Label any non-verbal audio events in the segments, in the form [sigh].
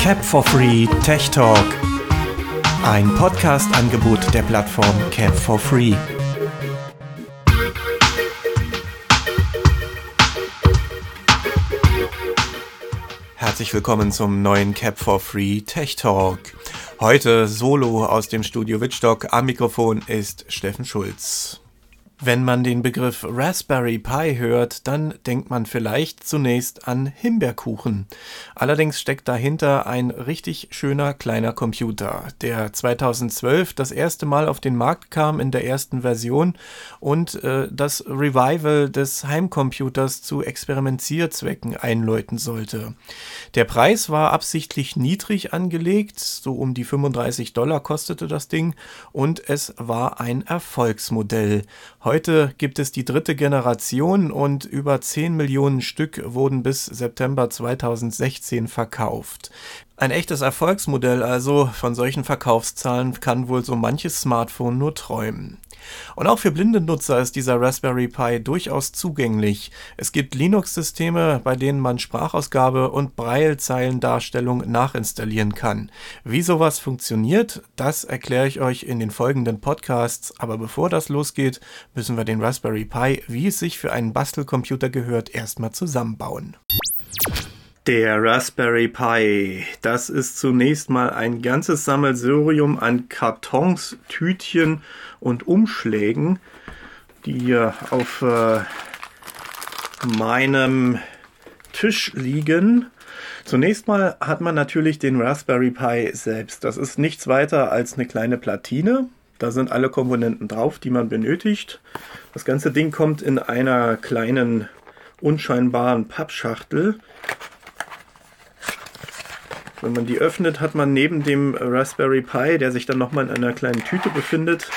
Cap for Free Tech Talk. Ein Podcast-Angebot der Plattform Cap for Free. Herzlich willkommen zum neuen Cap for Free Tech Talk. Heute solo aus dem Studio Wittstock. Am Mikrofon ist Steffen Schulz. Wenn man den Begriff Raspberry Pi hört, dann denkt man vielleicht zunächst an Himbeerkuchen. Allerdings steckt dahinter ein richtig schöner kleiner Computer, der 2012 das erste Mal auf den Markt kam in der ersten Version und äh, das Revival des Heimcomputers zu Experimentierzwecken einläuten sollte. Der Preis war absichtlich niedrig angelegt, so um die 35 Dollar kostete das Ding und es war ein Erfolgsmodell. Heute gibt es die dritte Generation und über 10 Millionen Stück wurden bis September 2016 verkauft. Ein echtes Erfolgsmodell also, von solchen Verkaufszahlen kann wohl so manches Smartphone nur träumen. Und auch für blinde Nutzer ist dieser Raspberry Pi durchaus zugänglich. Es gibt Linux-Systeme, bei denen man Sprachausgabe und Braillezeilendarstellung nachinstallieren kann. Wie sowas funktioniert, das erkläre ich euch in den folgenden Podcasts. Aber bevor das losgeht, müssen wir den Raspberry Pi, wie es sich für einen Bastelcomputer gehört, erstmal zusammenbauen. Der Raspberry Pi, das ist zunächst mal ein ganzes Sammelsurium an Kartons, Tütchen und Umschlägen, die hier auf äh, meinem Tisch liegen. Zunächst mal hat man natürlich den Raspberry Pi selbst. Das ist nichts weiter als eine kleine Platine. Da sind alle Komponenten drauf, die man benötigt. Das ganze Ding kommt in einer kleinen unscheinbaren Pappschachtel wenn man die öffnet, hat man neben dem Raspberry Pi, der sich dann nochmal in einer kleinen Tüte befindet,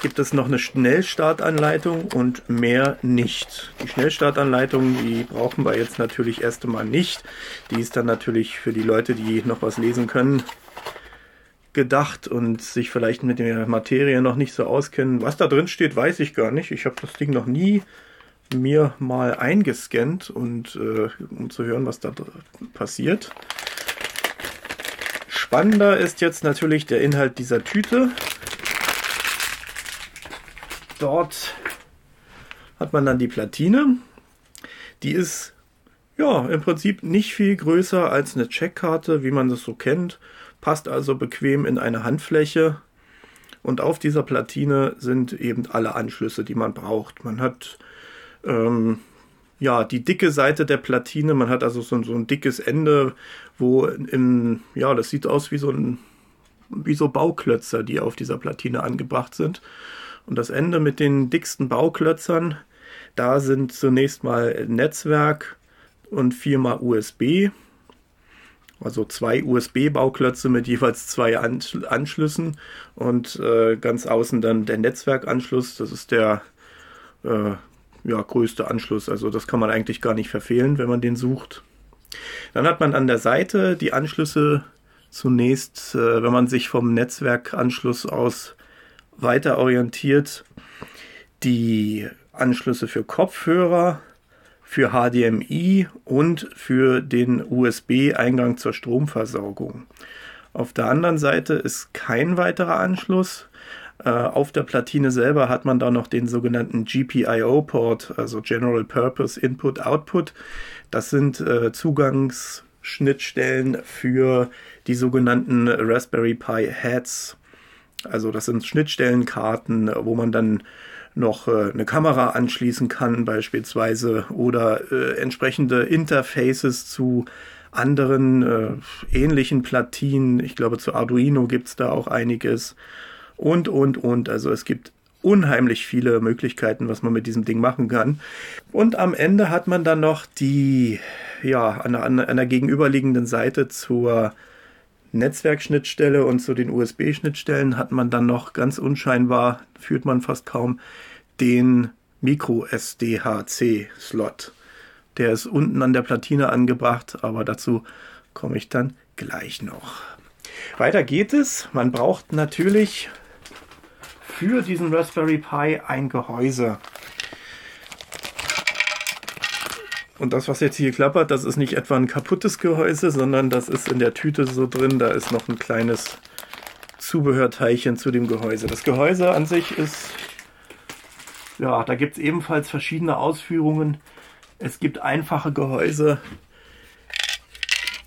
gibt es noch eine Schnellstartanleitung und mehr nicht. Die Schnellstartanleitung, die brauchen wir jetzt natürlich erst einmal nicht. Die ist dann natürlich für die Leute, die noch was lesen können, gedacht und sich vielleicht mit der Materie noch nicht so auskennen. Was da drin steht, weiß ich gar nicht. Ich habe das Ding noch nie mir mal eingescannt und äh, um zu hören, was da passiert. Spannender ist jetzt natürlich der Inhalt dieser Tüte. Dort hat man dann die Platine. Die ist ja im Prinzip nicht viel größer als eine Checkkarte, wie man das so kennt. Passt also bequem in eine Handfläche. Und auf dieser Platine sind eben alle Anschlüsse, die man braucht. Man hat ähm, ja, die dicke Seite der Platine. Man hat also so, so ein dickes Ende, wo im, ja, das sieht aus wie so ein, wie so Bauklötzer, die auf dieser Platine angebracht sind. Und das Ende mit den dicksten Bauklötzern, da sind zunächst mal Netzwerk und viermal USB. Also zwei USB-Bauklötze mit jeweils zwei Anschlüssen und äh, ganz außen dann der Netzwerkanschluss. Das ist der äh, ja, größte Anschluss. Also das kann man eigentlich gar nicht verfehlen, wenn man den sucht. Dann hat man an der Seite die Anschlüsse zunächst, äh, wenn man sich vom Netzwerkanschluss aus weiter orientiert, die Anschlüsse für Kopfhörer, für HDMI und für den USB-Eingang zur Stromversorgung. Auf der anderen Seite ist kein weiterer Anschluss, äh, auf der Platine selber hat man da noch den sogenannten GPIO-Port, also General Purpose Input Output. Das sind äh, Zugangsschnittstellen für die sogenannten Raspberry Pi Heads. Also das sind Schnittstellenkarten, wo man dann noch äh, eine Kamera anschließen kann beispielsweise oder äh, entsprechende Interfaces zu anderen äh, ähnlichen Platinen. Ich glaube, zu Arduino gibt es da auch einiges und, und, und. Also es gibt unheimlich viele Möglichkeiten, was man mit diesem Ding machen kann. Und am Ende hat man dann noch die, ja, an der, an der gegenüberliegenden Seite zur Netzwerkschnittstelle und zu den USB-Schnittstellen hat man dann noch ganz unscheinbar, führt man fast kaum, den Micro SDHC-Slot. Der ist unten an der Platine angebracht, aber dazu komme ich dann gleich noch. Weiter geht es. Man braucht natürlich für diesen Raspberry Pi ein Gehäuse. Und das, was jetzt hier klappert, das ist nicht etwa ein kaputtes Gehäuse, sondern das ist in der Tüte so drin. Da ist noch ein kleines Zubehörteilchen zu dem Gehäuse. Das Gehäuse an sich ist, ja, da gibt es ebenfalls verschiedene Ausführungen. Es gibt einfache Gehäuse,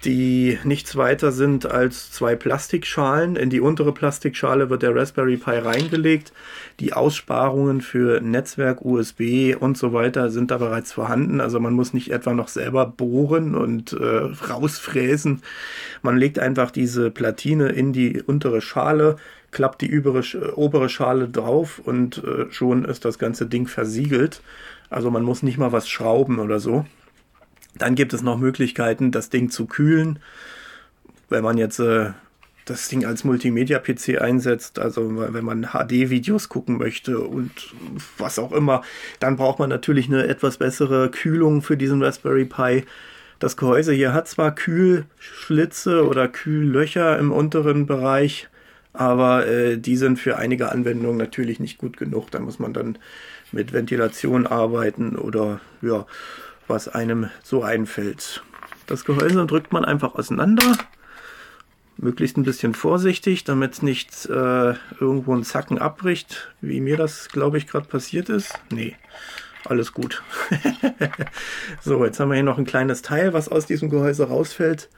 die nichts weiter sind als zwei Plastikschalen. In die untere Plastikschale wird der Raspberry Pi reingelegt. Die Aussparungen für Netzwerk, USB und so weiter sind da bereits vorhanden. Also man muss nicht etwa noch selber bohren und äh, rausfräsen. Man legt einfach diese Platine in die untere Schale, klappt die übere, obere Schale drauf und äh, schon ist das ganze Ding versiegelt. Also man muss nicht mal was schrauben oder so. Dann gibt es noch Möglichkeiten, das Ding zu kühlen. Wenn man jetzt äh, das Ding als Multimedia-PC einsetzt, also wenn man HD-Videos gucken möchte und was auch immer, dann braucht man natürlich eine etwas bessere Kühlung für diesen Raspberry Pi. Das Gehäuse hier hat zwar Kühlschlitze oder Kühllöcher im unteren Bereich, aber äh, die sind für einige Anwendungen natürlich nicht gut genug. Da muss man dann mit Ventilation arbeiten oder ja, was einem so einfällt. Das Gehäuse drückt man einfach auseinander. Möglichst ein bisschen vorsichtig, damit nicht äh, irgendwo ein Zacken abbricht, wie mir das, glaube ich, gerade passiert ist. Nee, alles gut. [laughs] so, jetzt haben wir hier noch ein kleines Teil, was aus diesem Gehäuse rausfällt.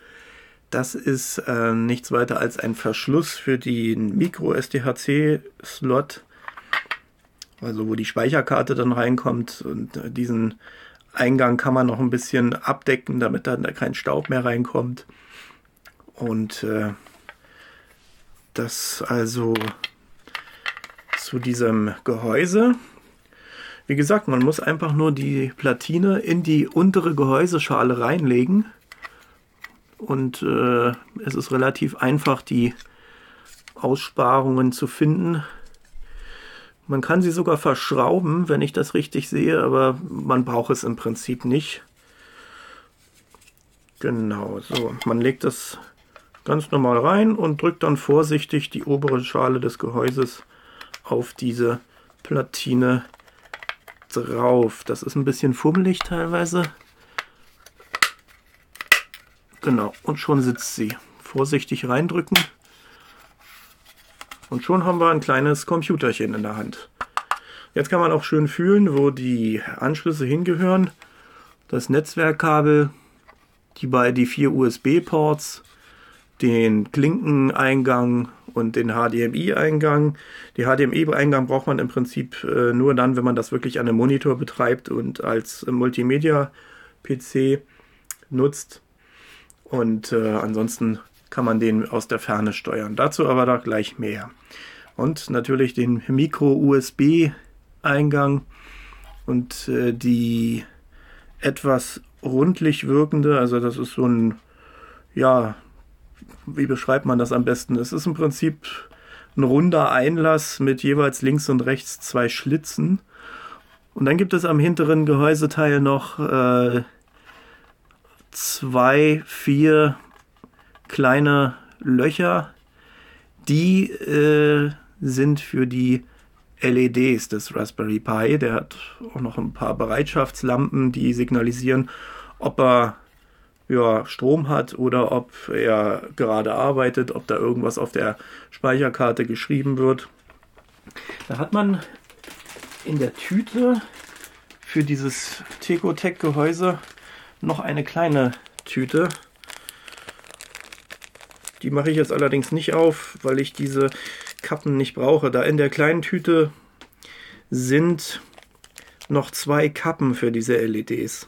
Das ist äh, nichts weiter als ein Verschluss für den Micro-SDHC-Slot, also wo die Speicherkarte dann reinkommt. Und äh, diesen Eingang kann man noch ein bisschen abdecken, damit dann da kein Staub mehr reinkommt. Und äh, das also zu diesem Gehäuse. Wie gesagt, man muss einfach nur die Platine in die untere Gehäuseschale reinlegen. Und äh, es ist relativ einfach, die Aussparungen zu finden. Man kann sie sogar verschrauben, wenn ich das richtig sehe, aber man braucht es im Prinzip nicht. Genau, so. Man legt das ganz normal rein und drückt dann vorsichtig die obere Schale des Gehäuses auf diese Platine drauf. Das ist ein bisschen fummelig teilweise. Genau, und schon sitzt sie. Vorsichtig reindrücken. Und schon haben wir ein kleines Computerchen in der Hand. Jetzt kann man auch schön fühlen, wo die Anschlüsse hingehören. Das Netzwerkkabel, die bei die vier USB-Ports, den Klinkeneingang und den HDMI-Eingang. Die HDMI-Eingang braucht man im Prinzip äh, nur dann, wenn man das wirklich an einem Monitor betreibt und als Multimedia-PC nutzt. Und äh, ansonsten kann man den aus der Ferne steuern. Dazu aber da gleich mehr. Und natürlich den Micro-USB-Eingang und äh, die etwas rundlich wirkende, also das ist so ein, ja, wie beschreibt man das am besten? Es ist im Prinzip ein runder Einlass mit jeweils links und rechts zwei Schlitzen. Und dann gibt es am hinteren Gehäuseteil noch äh, zwei, vier kleine Löcher, die äh, sind für die LEDs des Raspberry Pi. Der hat auch noch ein paar Bereitschaftslampen, die signalisieren, ob er ja, Strom hat oder ob er gerade arbeitet, ob da irgendwas auf der Speicherkarte geschrieben wird. Da hat man in der Tüte für dieses Tecotec-Gehäuse noch eine kleine Tüte. Die mache ich jetzt allerdings nicht auf, weil ich diese Kappen nicht brauche. Da in der kleinen Tüte sind noch zwei Kappen für diese LEDs.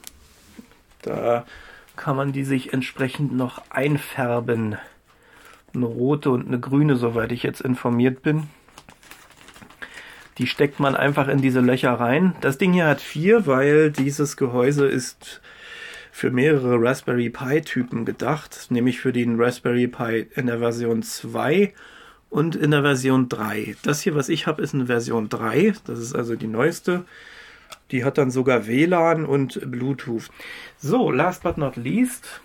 Da kann man die sich entsprechend noch einfärben. Eine rote und eine grüne, soweit ich jetzt informiert bin. Die steckt man einfach in diese Löcher rein. Das Ding hier hat vier, weil dieses Gehäuse ist für mehrere Raspberry Pi Typen gedacht, nämlich für den Raspberry Pi in der Version 2 und in der Version 3. Das hier, was ich habe, ist eine Version 3, das ist also die neueste. Die hat dann sogar WLAN und Bluetooth. So, last but not least,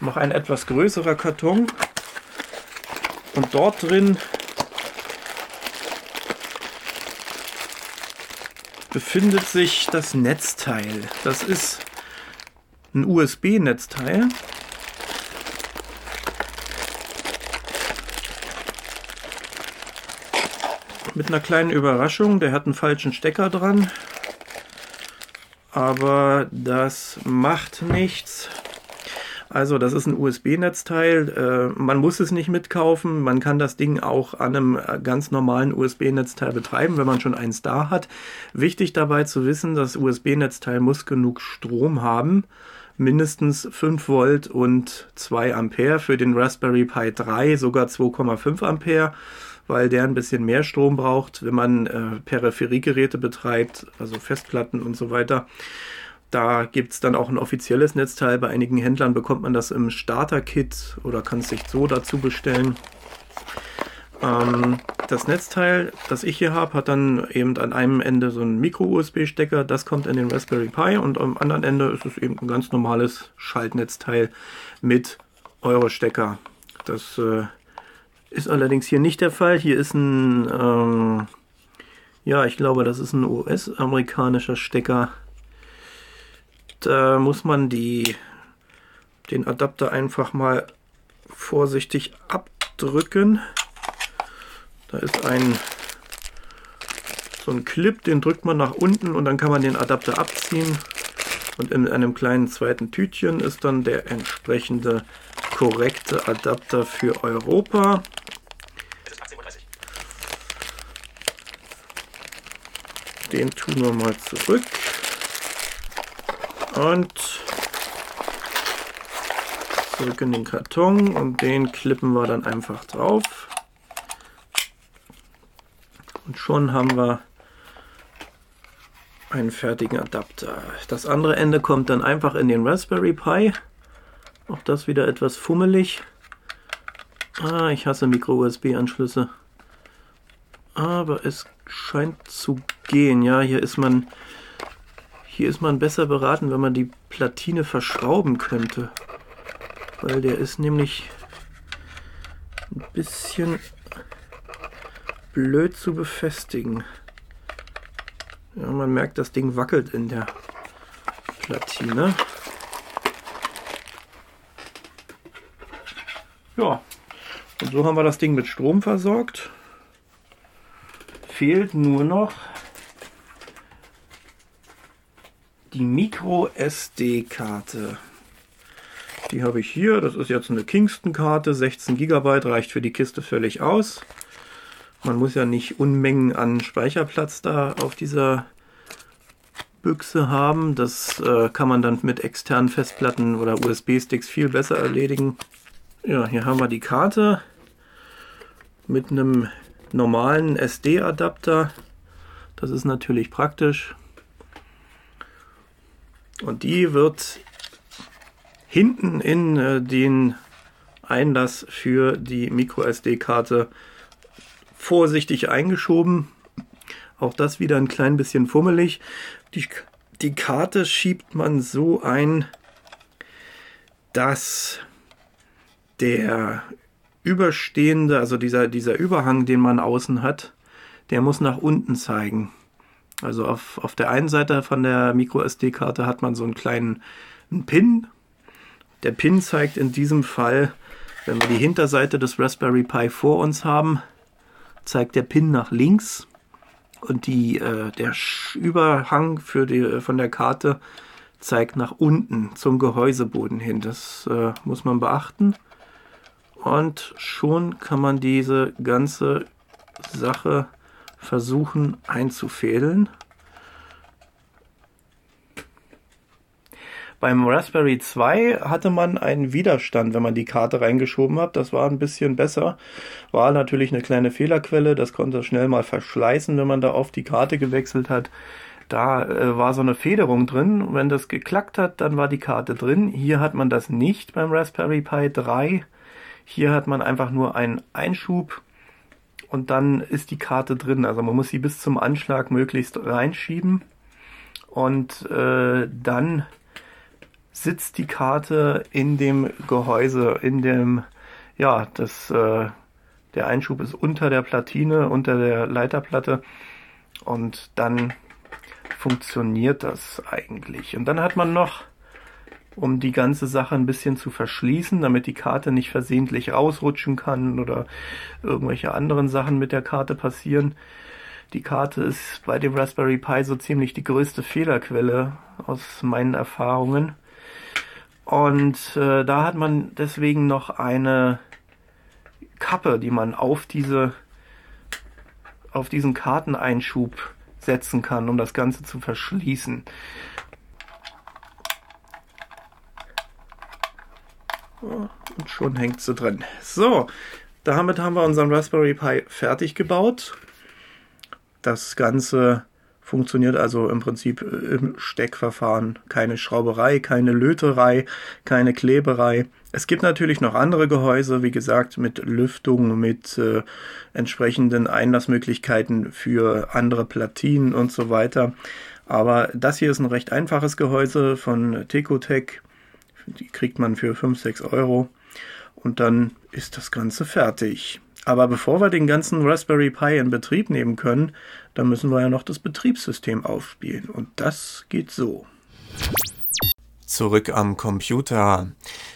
noch ein etwas größerer Karton. Und dort drin befindet sich das Netzteil. Das ist ein USB-Netzteil. Mit einer kleinen Überraschung, der hat einen falschen Stecker dran. Aber das macht nichts. Also das ist ein USB-Netzteil. Äh, man muss es nicht mitkaufen. Man kann das Ding auch an einem ganz normalen USB-Netzteil betreiben, wenn man schon eins da hat. Wichtig dabei zu wissen, das USB-Netzteil muss genug Strom haben. Mindestens 5 Volt und 2 Ampere. Für den Raspberry Pi 3 sogar 2,5 Ampere weil der ein bisschen mehr Strom braucht, wenn man äh, Peripheriegeräte betreibt, also Festplatten und so weiter. Da gibt es dann auch ein offizielles Netzteil. Bei einigen Händlern bekommt man das im Starter-Kit oder kann es sich so dazu bestellen. Ähm, das Netzteil, das ich hier habe, hat dann eben an einem Ende so einen Micro-USB-Stecker. Das kommt in den Raspberry Pi und am anderen Ende ist es eben ein ganz normales Schaltnetzteil mit Euro-Stecker. Das äh, ist allerdings hier nicht der Fall. Hier ist ein, ähm, ja, ich glaube, das ist ein US-amerikanischer Stecker da muss man die, den Adapter einfach mal vorsichtig abdrücken. Da ist ein so ein Clip, den drückt man nach unten und dann kann man den Adapter abziehen. Und in einem kleinen zweiten Tütchen ist dann der entsprechende korrekte Adapter für Europa. Den tun wir mal zurück. Und zurück in den Karton und den klippen wir dann einfach drauf. Und schon haben wir einen fertigen Adapter. Das andere Ende kommt dann einfach in den Raspberry Pi. Auch das wieder etwas fummelig. Ah, ich hasse Micro-USB-Anschlüsse. Aber es scheint zu gehen. Ja, hier ist man hier ist man besser beraten, wenn man die Platine verschrauben könnte. Weil der ist nämlich ein bisschen blöd zu befestigen. Ja, man merkt, das Ding wackelt in der Platine. Ja, und so haben wir das Ding mit Strom versorgt. Fehlt nur noch die Micro SD-Karte. Die habe ich hier. Das ist jetzt eine Kingston-Karte. 16 GB reicht für die Kiste völlig aus. Man muss ja nicht Unmengen an Speicherplatz da auf dieser Büchse haben. Das äh, kann man dann mit externen Festplatten oder USB-Sticks viel besser erledigen. Ja, hier haben wir die Karte mit einem normalen SD-Adapter. Das ist natürlich praktisch. Und die wird hinten in äh, den Einlass für die MicroSD-Karte vorsichtig eingeschoben. Auch das wieder ein klein bisschen fummelig. Die, die Karte schiebt man so ein, dass der überstehende, also dieser, dieser Überhang, den man außen hat, der muss nach unten zeigen. Also auf, auf der einen Seite von der MicroSD-Karte hat man so einen kleinen einen Pin. Der Pin zeigt in diesem Fall, wenn wir die Hinterseite des Raspberry Pi vor uns haben, zeigt der Pin nach links und die, äh, der Überhang für die, äh, von der Karte zeigt nach unten zum Gehäuseboden hin. Das äh, muss man beachten. Und schon kann man diese ganze Sache versuchen einzufädeln. Beim Raspberry 2 hatte man einen Widerstand, wenn man die Karte reingeschoben hat. Das war ein bisschen besser. War natürlich eine kleine Fehlerquelle. Das konnte schnell mal verschleißen, wenn man da auf die Karte gewechselt hat. Da äh, war so eine Federung drin. Wenn das geklackt hat, dann war die Karte drin. Hier hat man das nicht beim Raspberry Pi 3. Hier hat man einfach nur einen Einschub und dann ist die Karte drin. Also man muss sie bis zum Anschlag möglichst reinschieben und äh, dann sitzt die Karte in dem Gehäuse, in dem, ja, das, äh, der Einschub ist unter der Platine, unter der Leiterplatte und dann funktioniert das eigentlich? Und dann hat man noch, um die ganze Sache ein bisschen zu verschließen, damit die Karte nicht versehentlich rausrutschen kann oder irgendwelche anderen Sachen mit der Karte passieren. Die Karte ist bei dem Raspberry Pi so ziemlich die größte Fehlerquelle aus meinen Erfahrungen. Und äh, da hat man deswegen noch eine Kappe, die man auf diese auf diesen Karteneinschub setzen kann, um das Ganze zu verschließen. Und schon hängt sie drin. So, damit haben wir unseren Raspberry Pi fertig gebaut. Das Ganze funktioniert also im Prinzip im Steckverfahren. Keine Schrauberei, keine Löterei, keine Kleberei. Es gibt natürlich noch andere Gehäuse, wie gesagt, mit Lüftung, mit äh, entsprechenden Einlassmöglichkeiten für andere Platinen und so weiter. Aber das hier ist ein recht einfaches Gehäuse von Tekotech. Die kriegt man für 5, 6 Euro. Und dann ist das Ganze fertig. Aber bevor wir den ganzen Raspberry Pi in Betrieb nehmen können, dann müssen wir ja noch das Betriebssystem aufspielen. Und das geht so. Zurück am Computer.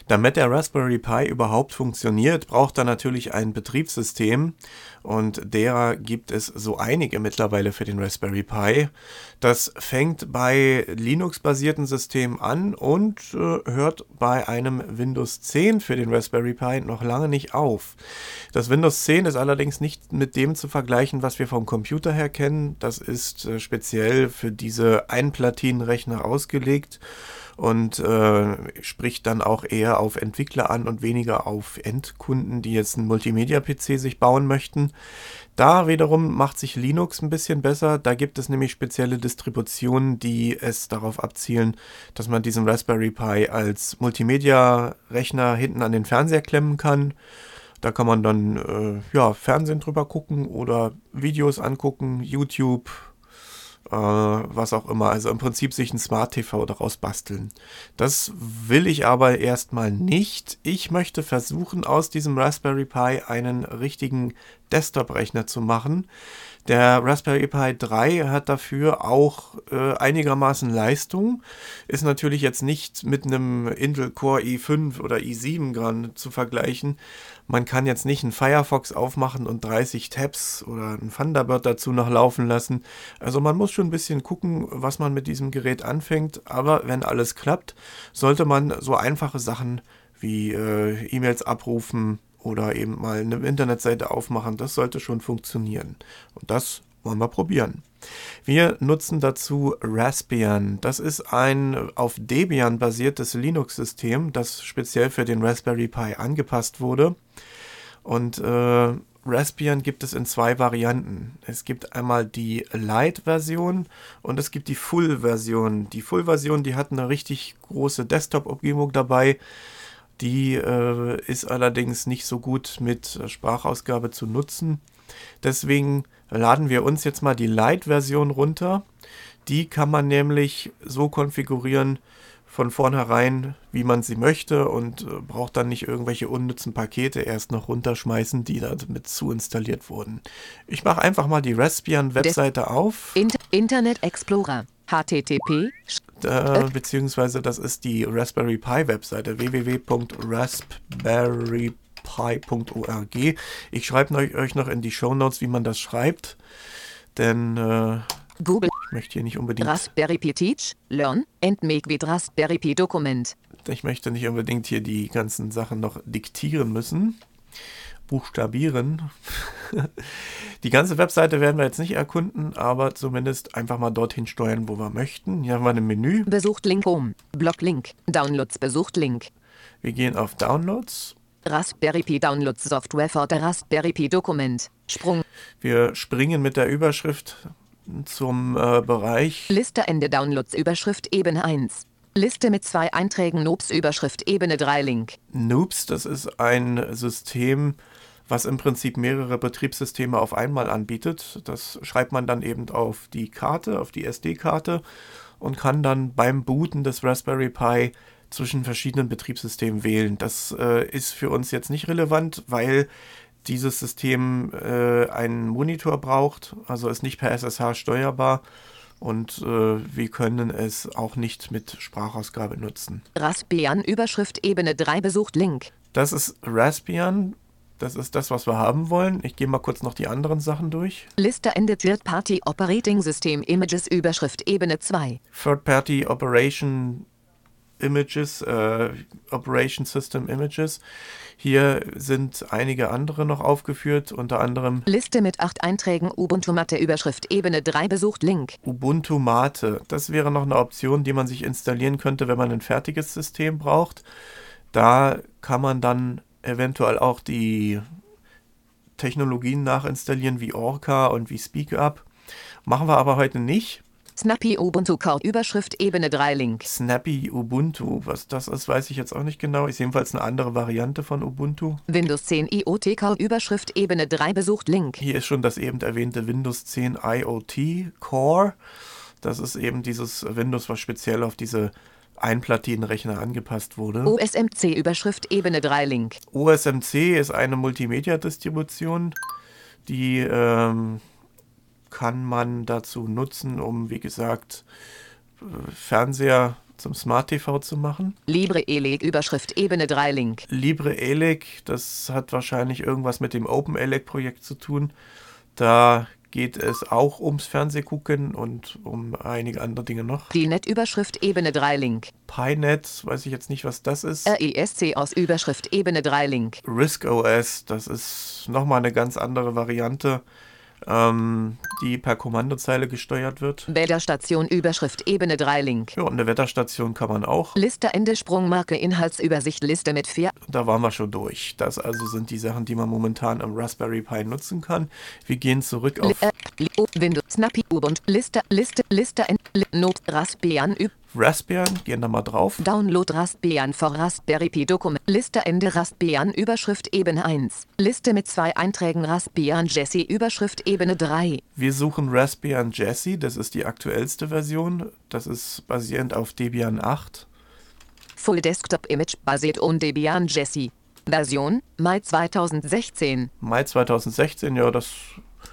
Damit der Raspberry Pi überhaupt funktioniert, braucht er natürlich ein Betriebssystem und derer gibt es so einige mittlerweile für den Raspberry Pi. Das fängt bei Linux-basierten Systemen an und äh, hört bei einem Windows 10 für den Raspberry Pi noch lange nicht auf. Das Windows 10 ist allerdings nicht mit dem zu vergleichen, was wir vom Computer her kennen. Das ist äh, speziell für diese Einplatinenrechner ausgelegt und äh, spricht dann auch eher auf Entwickler an und weniger auf Endkunden, die jetzt einen Multimedia-PC sich bauen möchten. Da wiederum macht sich Linux ein bisschen besser. Da gibt es nämlich spezielle Distributionen, die es darauf abzielen, dass man diesen Raspberry Pi als Multimedia-Rechner hinten an den Fernseher klemmen kann. Da kann man dann äh, ja, Fernsehen drüber gucken oder Videos angucken, YouTube, äh, was auch immer. Also im Prinzip sich ein Smart TV daraus basteln. Das will ich aber erstmal nicht. Ich möchte versuchen, aus diesem Raspberry Pi einen richtigen Desktop-Rechner zu machen. Der Raspberry Pi 3 hat dafür auch äh, einigermaßen Leistung. Ist natürlich jetzt nicht mit einem Intel Core i5 oder i7 dran zu vergleichen. Man kann jetzt nicht einen Firefox aufmachen und 30 Tabs oder ein Thunderbird dazu noch laufen lassen. Also man muss schon ein bisschen gucken, was man mit diesem Gerät anfängt. Aber wenn alles klappt, sollte man so einfache Sachen wie äh, E-Mails abrufen, oder eben mal eine Internetseite aufmachen. Das sollte schon funktionieren. Und das wollen wir probieren. Wir nutzen dazu Raspbian. Das ist ein auf Debian basiertes Linux-System, das speziell für den Raspberry Pi angepasst wurde. Und äh, Raspbian gibt es in zwei Varianten. Es gibt einmal die Lite-Version und es gibt die Full-Version. Die Full-Version, die hat eine richtig große Desktop-Umgebung dabei. Die äh, ist allerdings nicht so gut mit Sprachausgabe zu nutzen. Deswegen laden wir uns jetzt mal die Lite-Version runter. Die kann man nämlich so konfigurieren von vornherein, wie man sie möchte und äh, braucht dann nicht irgendwelche unnützen Pakete erst noch runterschmeißen, die damit zu installiert wurden. Ich mache einfach mal die Raspbian-Webseite auf. Inter Internet Explorer. HTTP äh, beziehungsweise das ist die Raspberry Pi Webseite www.raspberrypi.org. Ich schreibe euch noch in die Show Notes, wie man das schreibt, denn äh, Google. ich möchte hier nicht unbedingt Raspberry Pi Teach, Learn and Make with Raspberry Pi Dokument. Ich möchte nicht unbedingt hier die ganzen Sachen noch diktieren müssen buchstabieren. [laughs] Die ganze Webseite werden wir jetzt nicht erkunden, aber zumindest einfach mal dorthin steuern, wo wir möchten. Hier haben wir ein Menü. Besucht Link Home, Blog Link, Downloads besucht Link. Wir gehen auf Downloads. Raspberry Pi Downloads Software for der Raspberry Pi Dokument. Sprung. Wir springen mit der Überschrift zum äh, Bereich. Liste Ende Downloads Überschrift Ebene 1. Liste mit zwei Einträgen Noobs Überschrift Ebene 3 Link. Noobs, das ist ein System, was im Prinzip mehrere Betriebssysteme auf einmal anbietet. Das schreibt man dann eben auf die Karte, auf die SD-Karte und kann dann beim Booten des Raspberry Pi zwischen verschiedenen Betriebssystemen wählen. Das äh, ist für uns jetzt nicht relevant, weil dieses System äh, einen Monitor braucht, also ist nicht per SSH steuerbar und äh, wir können es auch nicht mit Sprachausgabe nutzen. Raspbian Überschrift Ebene 3 besucht Link. Das ist Raspbian. Das ist das, was wir haben wollen. Ich gehe mal kurz noch die anderen Sachen durch. Liste Ende Third Party Operating System Images Überschrift Ebene 2. Third Party Operation Images, äh, Operation System Images. Hier sind einige andere noch aufgeführt, unter anderem Liste mit acht Einträgen Ubuntu Mate Überschrift Ebene 3 besucht Link. Ubuntu Mate. Das wäre noch eine Option, die man sich installieren könnte, wenn man ein fertiges System braucht. Da kann man dann eventuell auch die Technologien nachinstallieren wie Orca und wie SpeakUp. Machen wir aber heute nicht. Snappy Ubuntu Core Überschrift Ebene 3 Link. Snappy Ubuntu, was das ist, weiß ich jetzt auch nicht genau. Ist jedenfalls eine andere Variante von Ubuntu. Windows 10 IoT Core Überschrift Ebene 3 besucht Link. Hier ist schon das eben erwähnte Windows 10 IoT Core. Das ist eben dieses Windows, was speziell auf diese Einplatinenrechner angepasst wurde. OSMC Überschrift Ebene 3 Link. OSMC ist eine Multimedia-Distribution, die ähm, kann man dazu nutzen, um, wie gesagt, äh, Fernseher zum Smart TV zu machen. Libre Elec Überschrift Ebene 3 Link. Libre Elec, das hat wahrscheinlich irgendwas mit dem Open Elec Projekt zu tun. Da geht es auch ums Fernsehgucken und um einige andere Dinge noch. Die Net-Überschrift Ebene 3 Link. PyNet, weiß ich jetzt nicht, was das ist. RESC aus Überschrift Ebene 3 Link. Risk OS, das ist nochmal eine ganz andere Variante, ähm, die per Kommandozeile gesteuert wird. Wetterstation Überschrift Ebene 3 Link. Ja, und eine Wetterstation kann man auch. Liste Ende Sprungmarke Inhaltsübersicht Liste mit 4. Da waren wir schon durch. Das also sind die Sachen, die man momentan am Raspberry Pi nutzen kann. Wir gehen zurück auf oh, Windows Snappy Ubuntu Liste Liste Liste Not Raspbian Raspbian. Gehen da mal drauf. Download Raspbian for Raspberry Pi Dokument. Liste Ende Raspbian Überschrift Ebene 1. Liste mit zwei Einträgen Raspbian Jesse Überschrift Ebene 3. Wir suchen Raspbian Jessie. Das ist die aktuellste Version. Das ist basierend auf Debian 8. Full Desktop Image basiert on Debian Jesse. Version Mai 2016. Mai 2016, ja, das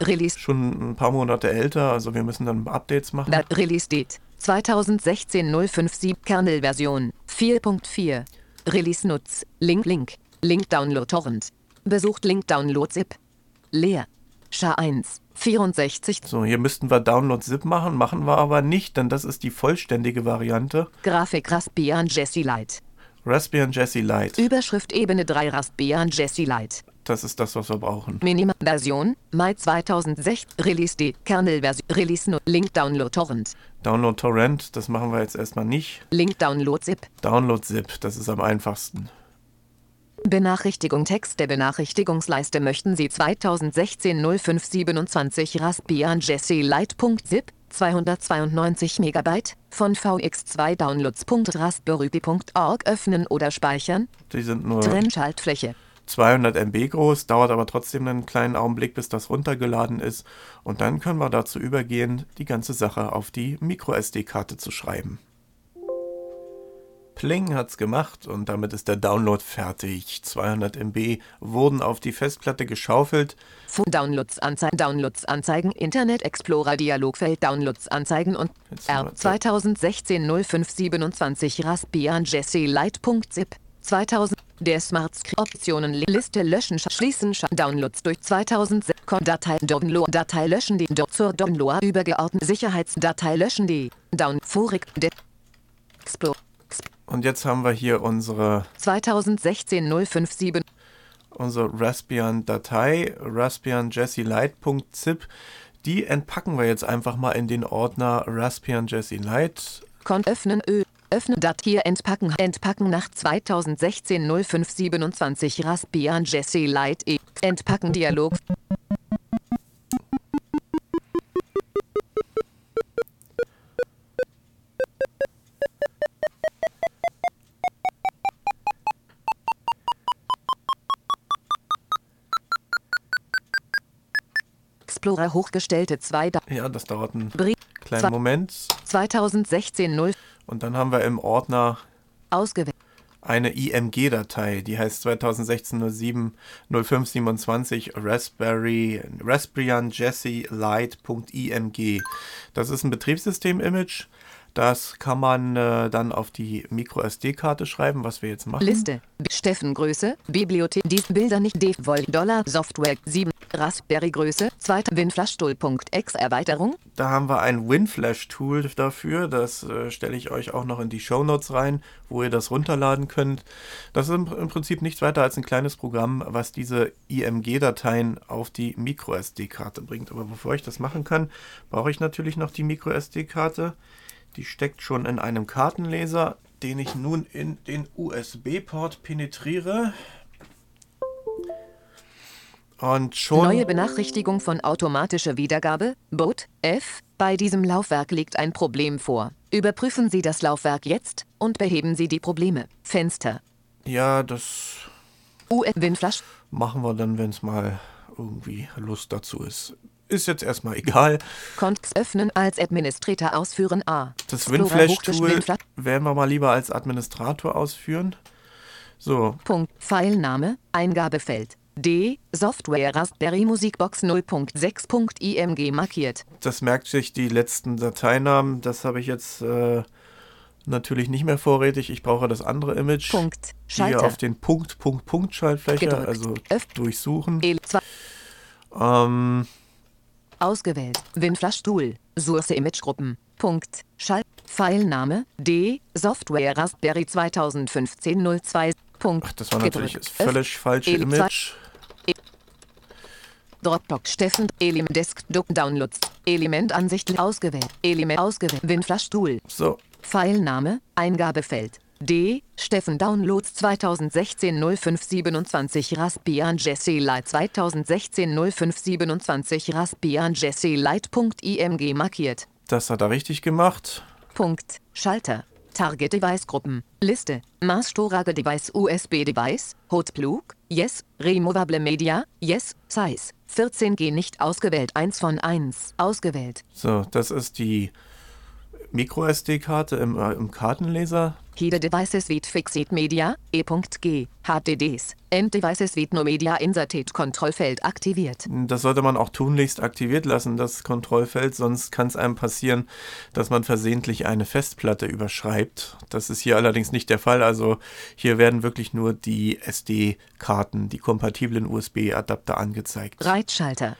Release ist schon ein paar Monate älter. Also wir müssen dann Updates machen. Release Date 2016 057 Kernel-Version 4.4 Release Nutz Link Link Link Download Torrent Besucht Link Download Zip Leer SHA-1 64 So, hier müssten wir Download Zip machen, machen wir aber nicht, denn das ist die vollständige Variante. Grafik Raspbian Jesse Lite Raspbian Jessie Lite. Überschrift Ebene 3 Raspbian Jesse Lite Das ist das, was wir brauchen. Minima Version Mai 2006 Release Date Kernel Version Release Nutz Link Download Torrent Download Torrent, das machen wir jetzt erstmal nicht. Link Download Zip Download Zip, das ist am einfachsten. Benachrichtigung Text der Benachrichtigungsleiste möchten Sie 2016 0527 Raspbian Jesse Lite.zip 292 Megabyte von VX2 Downloads.raspberry.org öffnen oder speichern. Die sind nur Trennschaltfläche. 200 MB groß, dauert aber trotzdem einen kleinen Augenblick, bis das runtergeladen ist. Und dann können wir dazu übergehen, die ganze Sache auf die MicroSD-Karte zu schreiben. Pling hat's gemacht und damit ist der Download fertig. 200 MB wurden auf die Festplatte geschaufelt. Downloads anzeigen, Downloads anzeigen, Internet Explorer Dialogfeld Downloads anzeigen und R wir- 2016 0527 Raspbian Jesse Lite.zip 2000 der Smart Screen Optionen Liste löschen sch- schließen sch- Downloads durch 2000 Datei Download Datei löschen die zur Download übergeordnet Sicherheitsdatei löschen die Down Vorig Explore Und jetzt haben wir hier unsere, 2016 057 unsere Raspbian-Datei, raspbianjessylite.zip. Die entpacken wir jetzt einfach mal in den Ordner Raspbian Lite. Kon öffnen Ö. Öffnen Dat hier entpacken. Entpacken nach 2016 0527 Raspbian Jesse Lite E. Entpacken Dialog. Explorer hochgestellte 2 Da Ja, das dauert einen Brief kleinen Moment. 2016 0 Und dann haben wir im Ordner ausgewählt. eine IMG-Datei, die heißt 2016 07 0527 Raspberry Raspbian Jesse Lite.img. Das ist ein Betriebssystem-Image. Das kann man äh, dann auf die MicroSD-Karte schreiben, was wir jetzt machen. Liste. Steffen Größe. Bibliothek. Dies Bilder nicht. Vol. Dollar. Software 7. Raspberry Größe. 2. Winflash-Tool.exe Erweiterung. Da haben wir ein WinFlash-Tool dafür. Das äh, stelle ich euch auch noch in die Shownotes rein, wo ihr das runterladen könnt. Das ist im, im Prinzip nichts weiter als ein kleines Programm, was diese IMG-Dateien auf die MicroSD-Karte bringt. Aber bevor ich das machen kann, brauche ich natürlich noch die MicroSD-Karte. Die steckt schon in einem Kartenleser, den ich nun in den USB-Port penetriere. Und schon. Neue Benachrichtigung von automatischer Wiedergabe. Boot F. Bei diesem Laufwerk liegt ein Problem vor. Überprüfen Sie das Laufwerk jetzt und beheben Sie die Probleme. Fenster. Ja, das US Winflash. machen wir dann, wenn es mal irgendwie Lust dazu ist. Ist jetzt erstmal egal. Konts öffnen als Administrator ausführen A. Das WinFlash-Tool werden wir mal lieber als Administrator ausführen. So, Punkt. Pfeilname. Eingabefeld. D. Software Raspberry Musikbox 0.6.img markiert. das merkt sich die letzten Dateinamen. Das habe ich jetzt äh, natürlich nicht mehr vorrätig. Ich brauche das andere Image. Punkt. Hier Schalter. auf den Punkt, Punkt, Punkt Schaltfläche, Gedrückt. also Öff- durchsuchen. E. 2. Ähm, Ausgewählt. Winflash Tool. Source Image Gruppen. Punkt. Schalt. Pfeilname. D. Software Raspberry 2015 02. Punkt. ach, das war natürlich Gedrückt. das völlig falsche Image. Dropbox Steffen. Element Desktop Downloads. Element Ansicht ausgewählt. Element ausgewählt. Winflash Tool. So, Pfeilname. Eingabefeld. D. Steffen Downloads 2016 0527 Raspbian Jesse Lite 2016 0527 Raspbian Jesse Lite.img markiert. das hat er richtig gemacht. Punkt. Schalter. Target Device Gruppen. Liste. Mass Storage Device USB Device. Hot Plug. Yes. Removable Media. Yes. Size. 14G nicht ausgewählt. 1 von 1. Ausgewählt. So, das ist die Micro-SD-Karte im, äh, im Kartenleser. Hide Devices with Fixed Media. E.G. HDDs. End Devices with No Media Inserted Kontrollfeld aktiviert. Das sollte man auch tunlichst aktiviert lassen, das Kontrollfeld, sonst kann es einem passieren, dass man versehentlich eine Festplatte überschreibt. Das ist hier allerdings nicht der Fall. Also hier werden wirklich nur die SD-Karten, die kompatiblen USB-Adapter angezeigt. Reitschalter.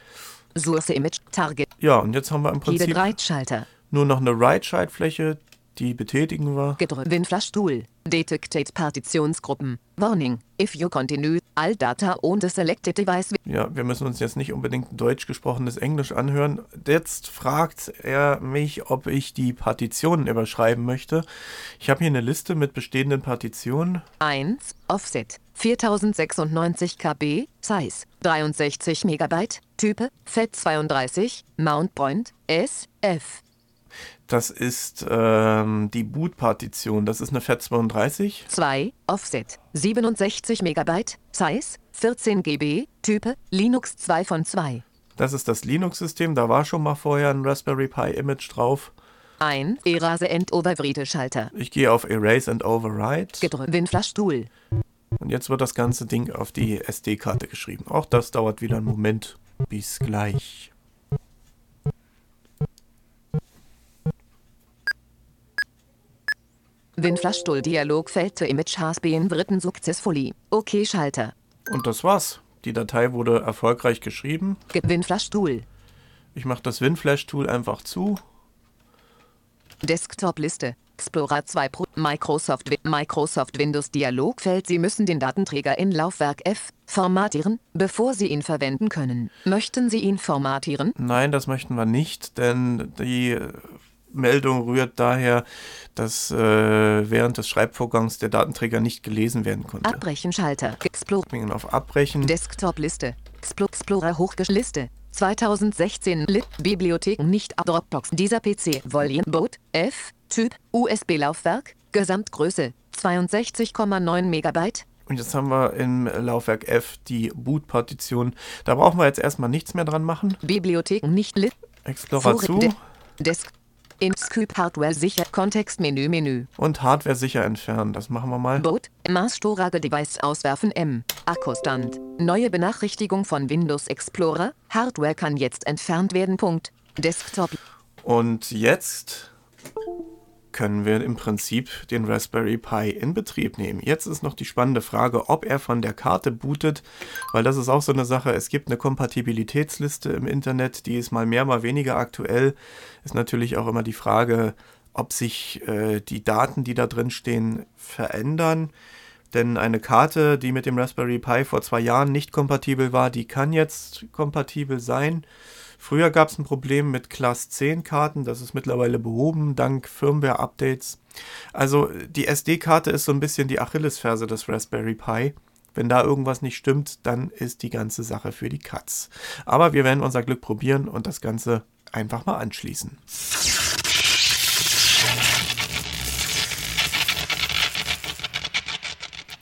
Source Image. Target. Ja, und jetzt haben wir im Hide Prinzip Reitschalter. Nur noch eine Write-Schaltfläche, die betätigen wir. Gedrückt. Winflash Tool. Detected Partitionsgruppen. Warning. If you continue, all data on the selected device Ja, wir müssen uns jetzt nicht unbedingt deutsch gesprochenes Englisch anhören. Jetzt fragt er mich, ob ich die Partitionen überschreiben möchte. Ich habe hier eine Liste mit bestehenden Partitionen. 1. Offset. 4096 KB. Size. 63 Megabyte. Type. FAT32. Mount Point. S. Das ist ähm, die Boot-Partition. Das ist eine FAT32. 2. Offset. 67 Megabyte. Size. 14 GB. Type. Linux 2 von 2. Das ist das Linux-System. Da war schon mal vorher ein Raspberry Pi-Image drauf. 1. Erase and Overwrite Schalter. Ich gehe auf Erase and Override. Gedrückt. Winflash Tool. Und jetzt wird das ganze Ding auf die SD-Karte geschrieben. Auch das dauert wieder einen Moment. Bis gleich. Winflash Tool Dialogfeld to Image has been written successfully. Okay Schalter. Und das war's. Die Datei wurde erfolgreich geschrieben. Ge- Winflash Tool. Ich mache das WinFlash-Tool einfach zu. Desktop-Liste. Explorer 2 Pro. Microsoft, Microsoft Windows Dialogfeld. Sie müssen den Datenträger in Laufwerk F formatieren, bevor Sie ihn verwenden können. Möchten Sie ihn formatieren? Nein, das möchten wir nicht, denn die äh, Meldung rührt daher, dass äh, während des Schreibvorgangs der Datenträger nicht gelesen werden konnte. Abbrechen Schalter. Explorer. Auf Abbrechen. Desktop-Liste. Explo- Explorer Hochgeschliste. 2016 Lit Bibliothek nicht ab Dropbox. Dieser PC Volume Boot F Typ USB-Laufwerk Gesamtgröße 62,9 Megabyte. Und jetzt haben wir im Laufwerk F die Boot-Partition. Da brauchen wir jetzt erstmal nichts mehr dran machen. Bibliothek nicht Lit Explorer Vorre- zu. De Desk In Scoop Hardware sicher. Kontextmenü Menü. Und Hardware sicher entfernen. Das machen wir mal. Boot. Maßstorage Device auswerfen M. Akkustand. Neue Benachrichtigung von Windows Explorer. Hardware kann jetzt entfernt werden. Punkt. Desktop. Und jetzt können wir im Prinzip den Raspberry Pi in Betrieb nehmen. Jetzt ist noch die spannende Frage, ob er von der Karte bootet, weil das ist auch so eine Sache. Es gibt eine Kompatibilitätsliste im Internet, die ist mal mehr, mal weniger aktuell. Ist natürlich auch immer die Frage, ob sich äh, die Daten, die da drin stehen, verändern. Denn eine Karte, die mit dem Raspberry Pi vor zwei Jahren nicht kompatibel war, die kann jetzt kompatibel sein. Früher gab es ein Problem mit Class 10 Karten, das ist mittlerweile behoben, dank Firmware-Updates. Also die SD-Karte ist so ein bisschen die Achillesferse des Raspberry Pi. Wenn da irgendwas nicht stimmt, dann ist die ganze Sache für die Katz. Aber wir werden unser Glück probieren und das Ganze einfach mal anschließen.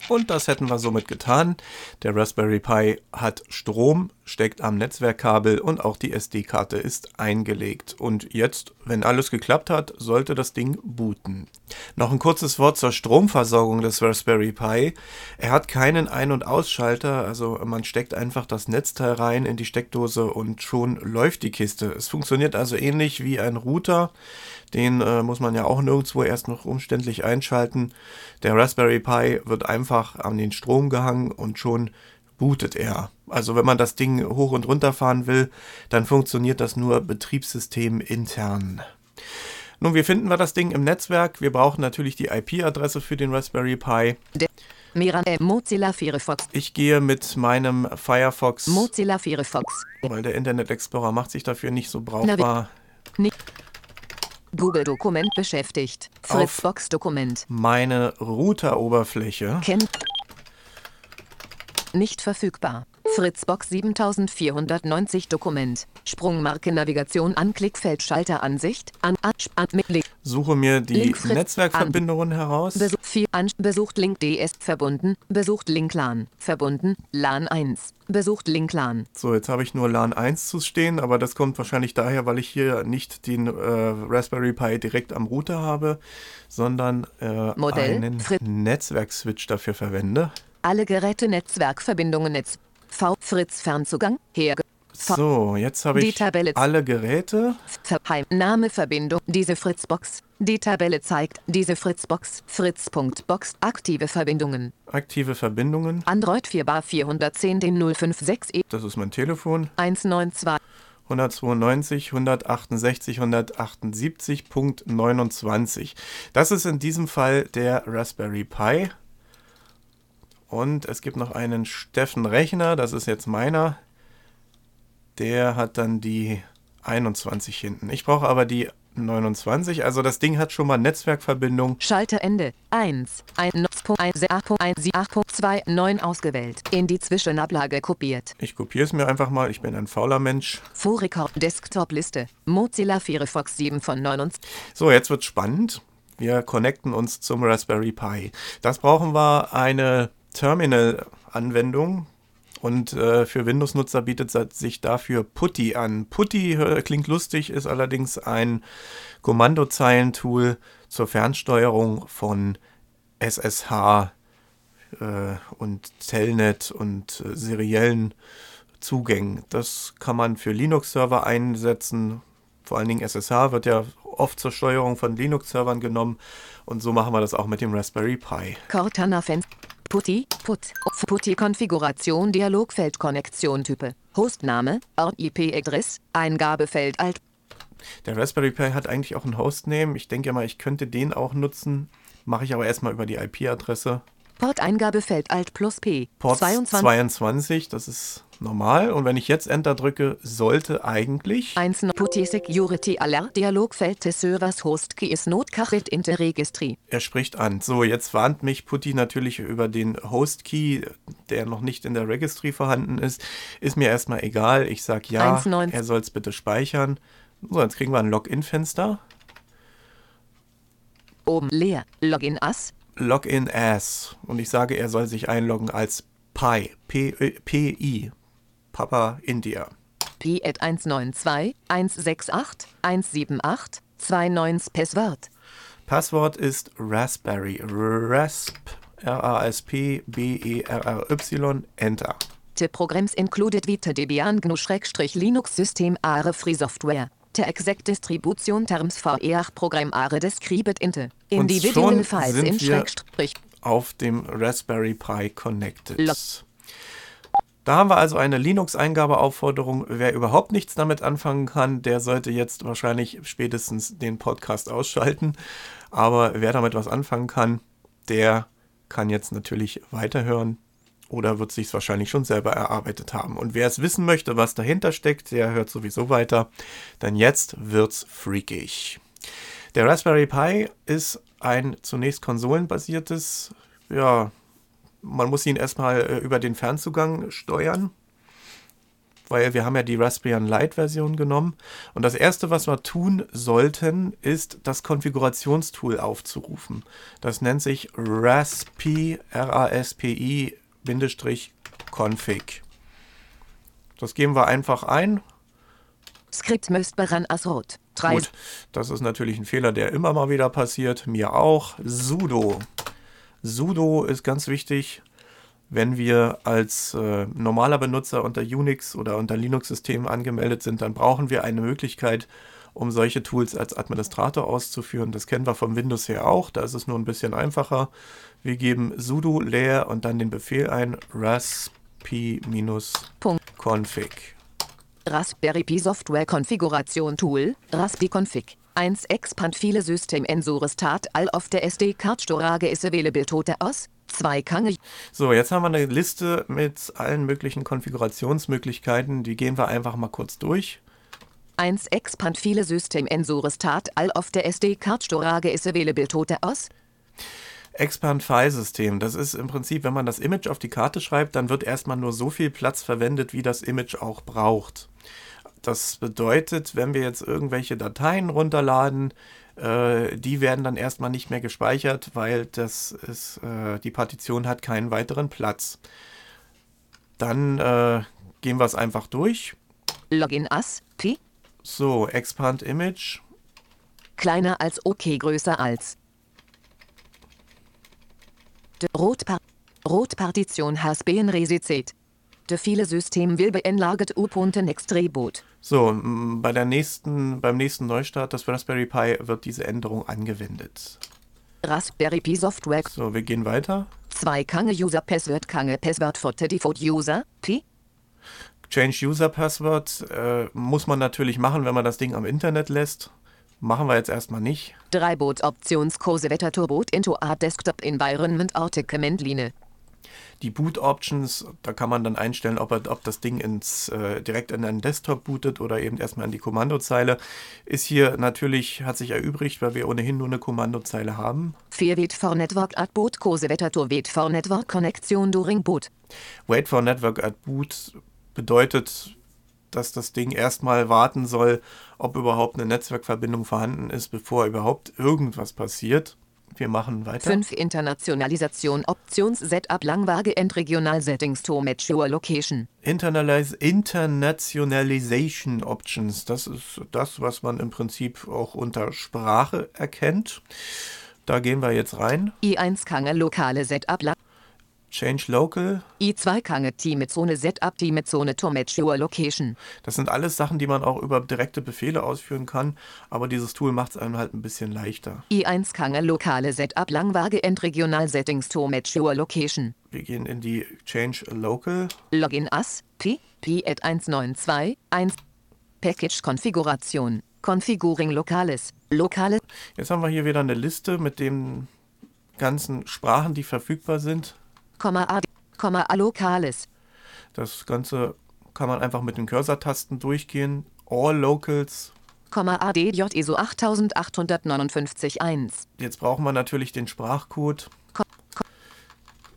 Und das hätten wir somit getan. Der Raspberry Pi hat Strom, steckt am Netzwerkkabel und auch die SD-Karte ist eingelegt. Und jetzt, wenn alles geklappt hat, sollte das Ding booten. Noch ein kurzes Wort zur Stromversorgung des Raspberry Pi. Er hat keinen Ein- und Ausschalter, also man steckt einfach das Netzteil rein in die Steckdose und schon läuft die Kiste. Es funktioniert also ähnlich wie ein Router. Den äh, muss man ja auch nirgendwo erst noch umständlich einschalten. Der Raspberry Pi wird einfach an den Strom gehangen und schon bootet er. Also wenn man das Ding hoch und runter fahren will, dann funktioniert das nur Betriebssystem intern. Nun, wie finden wir das Ding im Netzwerk? Wir brauchen natürlich die IP-Adresse für den Raspberry Pi. Ich gehe mit meinem Firefox, Mozilla Firefox. weil der Internet Explorer macht sich dafür nicht so brauchbar. Google Dokument beschäftigt. Fritzbox Dokument. Meine Router-Oberfläche. Kennt. Nicht verfügbar. Fritzbox 7490 Dokument. Sprungmarke Navigation Anklick Feldschalter Ansicht. An, an, an mit Link. Suche mir die Netzwerkverbindungen heraus. Besuch, vier, an, besucht Link DS verbunden. Besucht Link LAN. Verbunden. LAN 1. Besucht Link LAN. So, jetzt habe ich nur LAN 1 zu stehen, aber das kommt wahrscheinlich daher, weil ich hier nicht den äh, Raspberry Pi direkt am Router habe, sondern äh, einen Netzwerkswitch dafür verwende. Alle Geräte Netzwerkverbindungen Netz. V Fritz Fernzugang. Her. So, jetzt habe ich Tabelle- alle Geräte. Verheim. Name Verbindung. Diese Fritzbox. Die Tabelle zeigt diese Fritzbox. Fritz.box. Aktive Verbindungen. Aktive Verbindungen. Android 4 bar 410 den 056 E Das ist mein Telefon. 192. 192, 168, 178.29. Das ist in diesem Fall der Raspberry Pi. Und es gibt noch einen Steffen Rechner, das ist jetzt meiner. Der hat dann die 21 hinten. Ich brauche aber die 29. Also das Ding hat schon mal Netzwerkverbindung. Schalterende 1. 1.1.8.1.8.2 ausgewählt. In die Zwischenablage kopiert. Ich kopiere es mir einfach mal. Ich bin ein fauler Mensch. Vorrekord Desktop-Liste. Mozilla Firefox 7 von 29. So, jetzt wird spannend. Wir connecten uns zum Raspberry Pi. Das brauchen wir eine Terminal-Anwendung. Und äh, für Windows-Nutzer bietet sich dafür Putty an. Putty äh, klingt lustig, ist allerdings ein Kommandozeilentool zur Fernsteuerung von SSH äh, und Telnet und äh, seriellen Zugängen. Das kann man für Linux-Server einsetzen. Vor allen Dingen SSH wird ja oft zur Steuerung von Linux-Servern genommen. Und so machen wir das auch mit dem Raspberry Pi. Cortana Fenster. Putty, Put, Putty Konfiguration Dialogfeld Konnektion Type. Hostname, Ort IP-Adress, Eingabefeld Alt. Der Raspberry Pi hat eigentlich auch einen Hostname. Ich denke mal, ich könnte den auch nutzen. Mache ich aber erstmal über die IP-Adresse. Port-Eingabefeld Alt plus P. Port 22. 22, das ist normal. Und wenn ich jetzt Enter drücke, sollte eigentlich 1 Putty Security Alert Dialogfeld des Servers Host Key is not cached in the registry. er spricht an. So, jetzt warnt mich Putty natürlich über den Host-Key, der noch nicht in der Registry vorhanden ist. Ist mir erstmal egal. Ich sage ja, 1.9. er soll es bitte speichern. So, jetzt kriegen wir ein Login-Fenster. Oben leer. Login As. Login as. Und ich sage, er soll sich einloggen als Pi. P-I. Papa India. P at 192 168 178 29 Passwort. Passwort ist Raspberry. Rasp, R-A-S-P-B-E-R-R-Y, Enter. The programs included Vita Debian GNU-Linux System Are Free Software. The exact distribution terms for each program are described in the individual files in Schrägstrich. Auf dem Raspberry Pi Connected. Lo- Da haben wir also eine Linux-Eingabeaufforderung. Wer überhaupt nichts damit anfangen kann, der sollte jetzt wahrscheinlich spätestens den Podcast ausschalten. Aber wer damit was anfangen kann, der kann jetzt natürlich weiterhören oder wird sich wahrscheinlich schon selber erarbeitet haben. Und wer es wissen möchte, was dahinter steckt, der hört sowieso weiter, denn jetzt wird's freakig. Der Raspberry Pi ist ein zunächst konsolenbasiertes, ja, man muss ihn erstmal äh, über den Fernzugang steuern, weil wir haben ja die Raspbian Lite Version genommen. Und das erste, was wir tun sollten, ist das Konfigurationstool aufzurufen. Das nennt sich Raspi, R-A-S-P-I, Bindestrich, Config. Das geben wir einfach ein. Skript müsst beran as rot. 3 Gut, das ist natürlich ein Fehler, der immer mal wieder passiert. Mir auch. Sudo. Sudo ist ganz wichtig, wenn wir als äh, normaler Benutzer unter Unix oder unter Linux-Systemen angemeldet sind, dann brauchen wir eine Möglichkeit, um solche Tools als Administrator auszuführen. Das kennen wir vom Windows her auch, da ist es nur ein bisschen einfacher. Wir geben sudo leer und dann den Befehl ein Punkt. raspi-config. Raspberry Pi Software Konfiguration Tool, Raspi Config. 1 Expand viele System Ensure Start all of the SD Card Storage is available tote aus. 2 Kange So, jetzt haben wir eine Liste mit allen möglichen Konfigurationsmöglichkeiten. Die gehen wir einfach mal kurz durch. 1 Expand viele System Ensure Start all of the SD Card Storage is available tote aus. Expand File System, das ist im Prinzip, wenn man das Image auf die Karte schreibt, dann wird erstmal nur so viel Platz verwendet, wie das Image auch braucht. Das bedeutet, wenn wir jetzt irgendwelche Dateien runterladen, äh, die werden dann erstmal nicht mehr gespeichert, weil das ist, äh, die Partition hat keinen weiteren Platz. Dann äh, gehen wir es einfach durch. Login as Pi So, Expand Image, kleiner als OK größer als. De Rotpar Rotpartition has been reset. De viele System will beenlagert u.next next reboot. So, bei der nächsten, beim nächsten Neustart des Raspberry Pi wird diese Änderung angewendet. Raspberry Pi Software So, wir gehen weiter. 2 Kange User Password Kange Password for the default User Pi Change User Password äh, muss man natürlich machen, wenn man das Ding am Internet lässt. Machen wir jetzt erstmal nicht. 3 Boot Optionskose Wetter Turboot into a Desktop Environment Article Line. Die Boot Options, da kann man dann einstellen, ob, er, ob das Ding ins, äh, direkt in einen Desktop bootet oder eben erstmal in die Kommandozeile. Ist hier natürlich, hat sich erübrigt, weil wir ohnehin nur eine Kommandozeile haben. 4 Wait for Network at Boot Kose Wetter Tur Wait for Network Connection during Boot. Wait for Network at Boot bedeutet, dass das Ding erstmal warten soll, ob überhaupt eine Netzwerkverbindung vorhanden ist, bevor überhaupt irgendwas passiert. Wir machen weiter. 5 Internationalisation Options Setup Langwaage and Regional Settings to match your location. Internalize, Internationalization Options, das ist das, was man im Prinzip auch unter Sprache erkennt. Da gehen wir jetzt rein. I1 Kange lokale Setup Change Local. I2 Kange Team mit Zone Setup Team mit Zone to match your location. Das sind alles Sachen, die man auch über direkte Befehle ausführen kann, aber dieses Tool macht es einem halt ein bisschen leichter. I1 Kange lokale Setup Langwaage and Regional Settings to match your location. Wir gehen in die Change Local. Login as Pi Pi at 192 1 Package Konfiguration Configuring Lokales Lokale Jetzt haben wir hier wieder eine Liste mit den ganzen Sprachen, die verfügbar sind. Komma Komma Lokales Das Ganze kann man einfach mit den Cursor-Tasten durchgehen. All Locals. Komma ADJ ISO 8859 1 Jetzt brauchen wir natürlich den Sprachcode.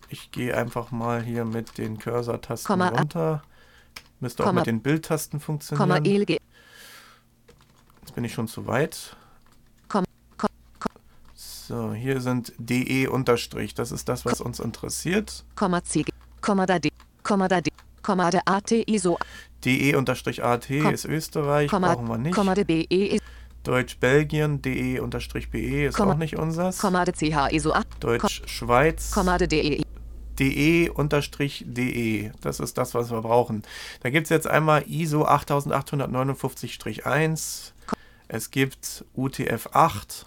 Ich gehe einfach mal hier mit den Cursor-Tasten runter. Müsste auch mit den Bildtasten funktionieren. ELG Jetzt bin ich schon zu weit. So, hier sind DE unterstrich. Das ist das, was uns interessiert. Komma C Komma da D Komma da D Komma da AT ISO DE unterstrich AT ist Österreich, Komma brauchen wir nicht. Komma de BE Deutsch-Belgien, de-be ist Komma- auch nicht unsers. Kommade CH ISO 8. Deutsch-Schweiz, Kommade DE. de-de. Das ist das, was wir brauchen. Da gibt es jetzt einmal ISO 8859-1. Es gibt UTF-8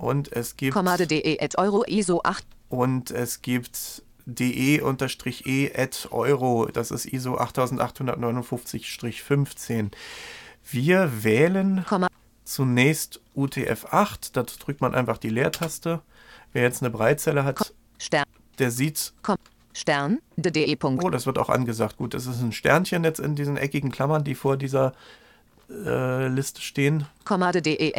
und es gibt Kommade DE et Euro ISO 8. und es gibt de-e at euro. Das ist ISO 8859-15. Wir wählen Komma. zunächst UTF-8. Da drückt man einfach die Leertaste. Wer jetzt eine Breitzelle hat, Stern. der sieht, Kom Stern. De oh, das wird auch angesagt. Gut, das ist ein Sternchen jetzt in diesen eckigen Klammern, die vor dieser äh, Liste stehen. Kommade DE.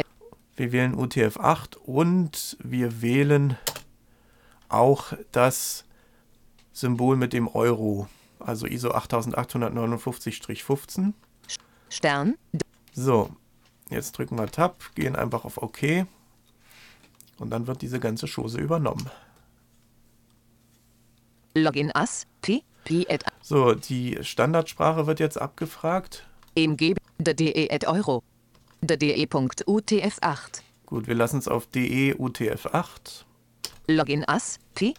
Wir wählen UTF-8 und wir wählen auch das Symbol mit dem Euro, also ISO 8859-15. Stern. So, jetzt drücken wir Tab, gehen einfach auf OK und dann wird diese ganze Chose übernommen. Login as. P. P So, die Standardsprache wird jetzt abgefragt. MG. De et Euro. De DE. Punkt UTF 8. Gut, wir lassen es auf DE UTF-8. Login as. P.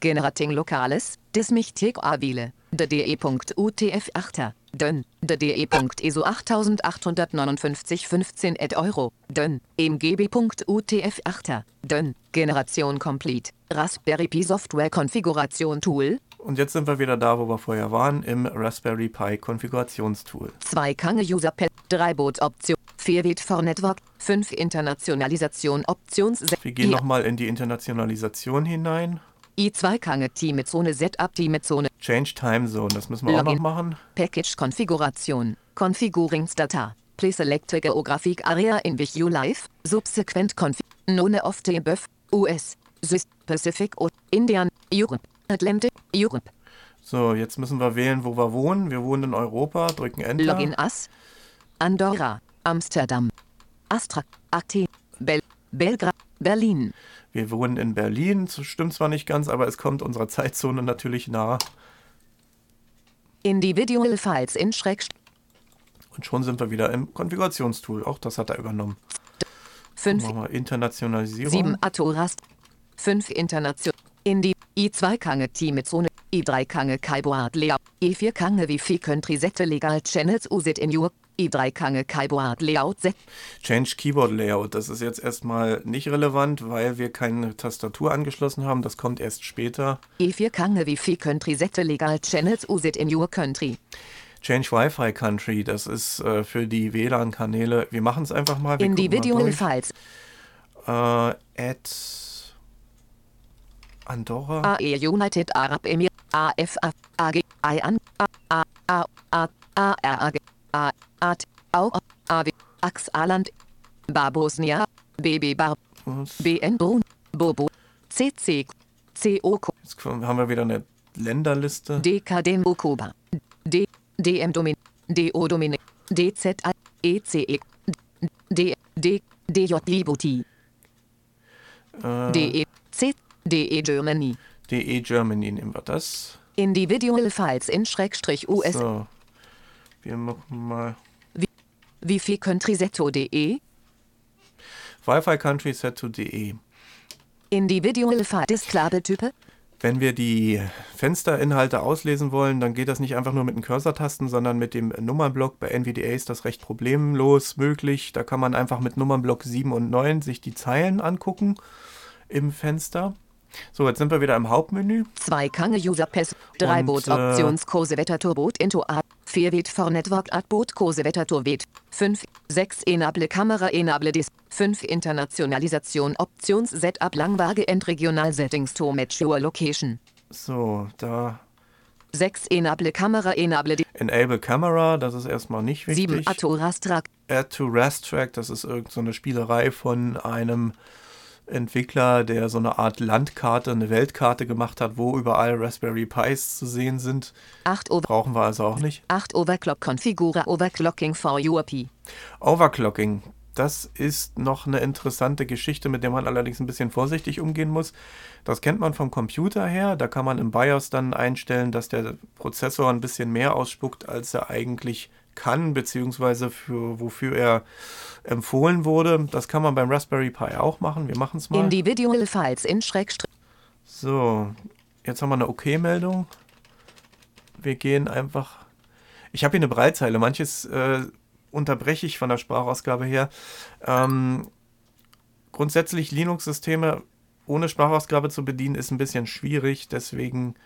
Generating Lokales. Dis mich Tek Avile. De DE. Punkt UTF 8. Dön. De DE. Punkt ISO 8859 15 et Euro. Dön. MGB. Punkt UTF 8. Dön. Generation complete. Raspberry Pi Software Konfiguration Tool. Und jetzt sind wir wieder da, wo wir vorher waren, im Raspberry Pi Konfigurationstool. 2 Kange User Pad. 3 Boot Option. 4 Wit for Network. 5 Internationalisation Options. Wir gehen nochmal in die Internationalisation hinein. I2 Kange Team mit Zone Setup Team mit Zone. Change Time Zone, das müssen wir auch noch Login. machen. Package-Konfiguration. Configuringsdata. Pre-select Geographic Area in you live. Subsequent config. None of the above. US. Sys Pacific o Indian. Europe. Atlantic. Europe. So, jetzt müssen wir wählen, wo wir wohnen. Wir wohnen in Europa, drücken Enter. Login As. Andorra. Amsterdam. Astra. Athen. Bel Belgrad. Berlin. Wir wohnen in Berlin, stimmt zwar nicht ganz, aber es kommt unserer Zeitzone natürlich nah. Individual Files in Schräg. Und schon sind wir wieder im Konfigurationstool. Auch das hat er übernommen. 5. Machen wir Internationalisierung. 7 Atorast. 5 Internation. Indi. I2 Kange Team Zone. I3 Kange Kaiboard Layout. I4 Kange Wifi Country Sette Legal Channels Usit in Your. I3 Kange Kaiboard Layout Set. Change Keyboard Layout. Das ist jetzt erstmal nicht relevant, weil wir keine Tastatur angeschlossen haben. Das kommt erst später. I4 Kange Wifi Country Sette Legal Channels Usit in Your Country. Change Wi-Fi Country. Das ist äh, für die WLAN-Kanäle. Wir machen es einfach mal. Wir Individual. Files. Äh, at Andorra. AE United Arab Emir. AFA. AG. AN. A. A. A. A. A. R. AG. A. A. Au. AW. Axaland. Barbosnia. BB Bar. BN Brun. Bobo. CC. CO. Jetzt haben wir wieder eine Länderliste. DKD Mokoba. D. DM Domin. DO Dominik. DZ. ECE. D. D. DJ Djibouti. DE. C. DE Germany. DE Germany nehmen wir das. Individual Files in Schrägstrich US. So. Wir machen mal? Wi-Fi Country Set to DE. Individual File Disklabetype? Wenn wir die Fensterinhalte auslesen wollen, dann geht das nicht einfach nur mit den Cursor-Tasten, sondern mit dem Nummernblock. Bei NVDA ist das recht problemlos möglich. Da kann man einfach mit Nummernblock 7 und 9 sich die Zeilen angucken im Fenster. So, jetzt sind wir wieder im Hauptmenü. 2 Kange User Pass. 3 Und, Boot Optionskurse Wettertur Boot into A. 4 Wet for Network Ad Boot Kurse Wettertur Wet. 5. 6 Enable Kamera Enable Dis. 5 Internationalisation Options Setup Langwaage and Regional Settings to match your location. So, da 6 Enable Kamera Enable. Enable Camera, das ist erstmal nicht 7 wichtig. Atto Rastrak. Add to Rastrack, das ist irgendeine so eine Spielerei von einem Entwickler, der so eine Art Landkarte, eine Weltkarte gemacht hat, wo überall Raspberry Pis zu sehen sind. 8 Over. Brauchen wir also auch nicht. 8 Overclock Configura Overclocking for UAP. Overclocking, das ist noch eine interessante Geschichte, mit der man allerdings ein bisschen vorsichtig umgehen muss. Das kennt man vom Computer her. Da kann man im BIOS dann einstellen, dass der Prozessor ein bisschen mehr ausspuckt, als er eigentlich kann, beziehungsweise für, wofür er empfohlen wurde. Das kann man beim Raspberry Pi auch machen. Wir machen es mal. Individual Files in Schrägstrich. So, jetzt haben wir eine OK-Meldung. Wir gehen einfach. Ich habe hier eine Breitzeile. Manches äh, unterbreche ich von der Sprachausgabe her. Ähm, grundsätzlich Linux-Systeme ohne Sprachausgabe zu bedienen ist ein bisschen schwierig. Deswegen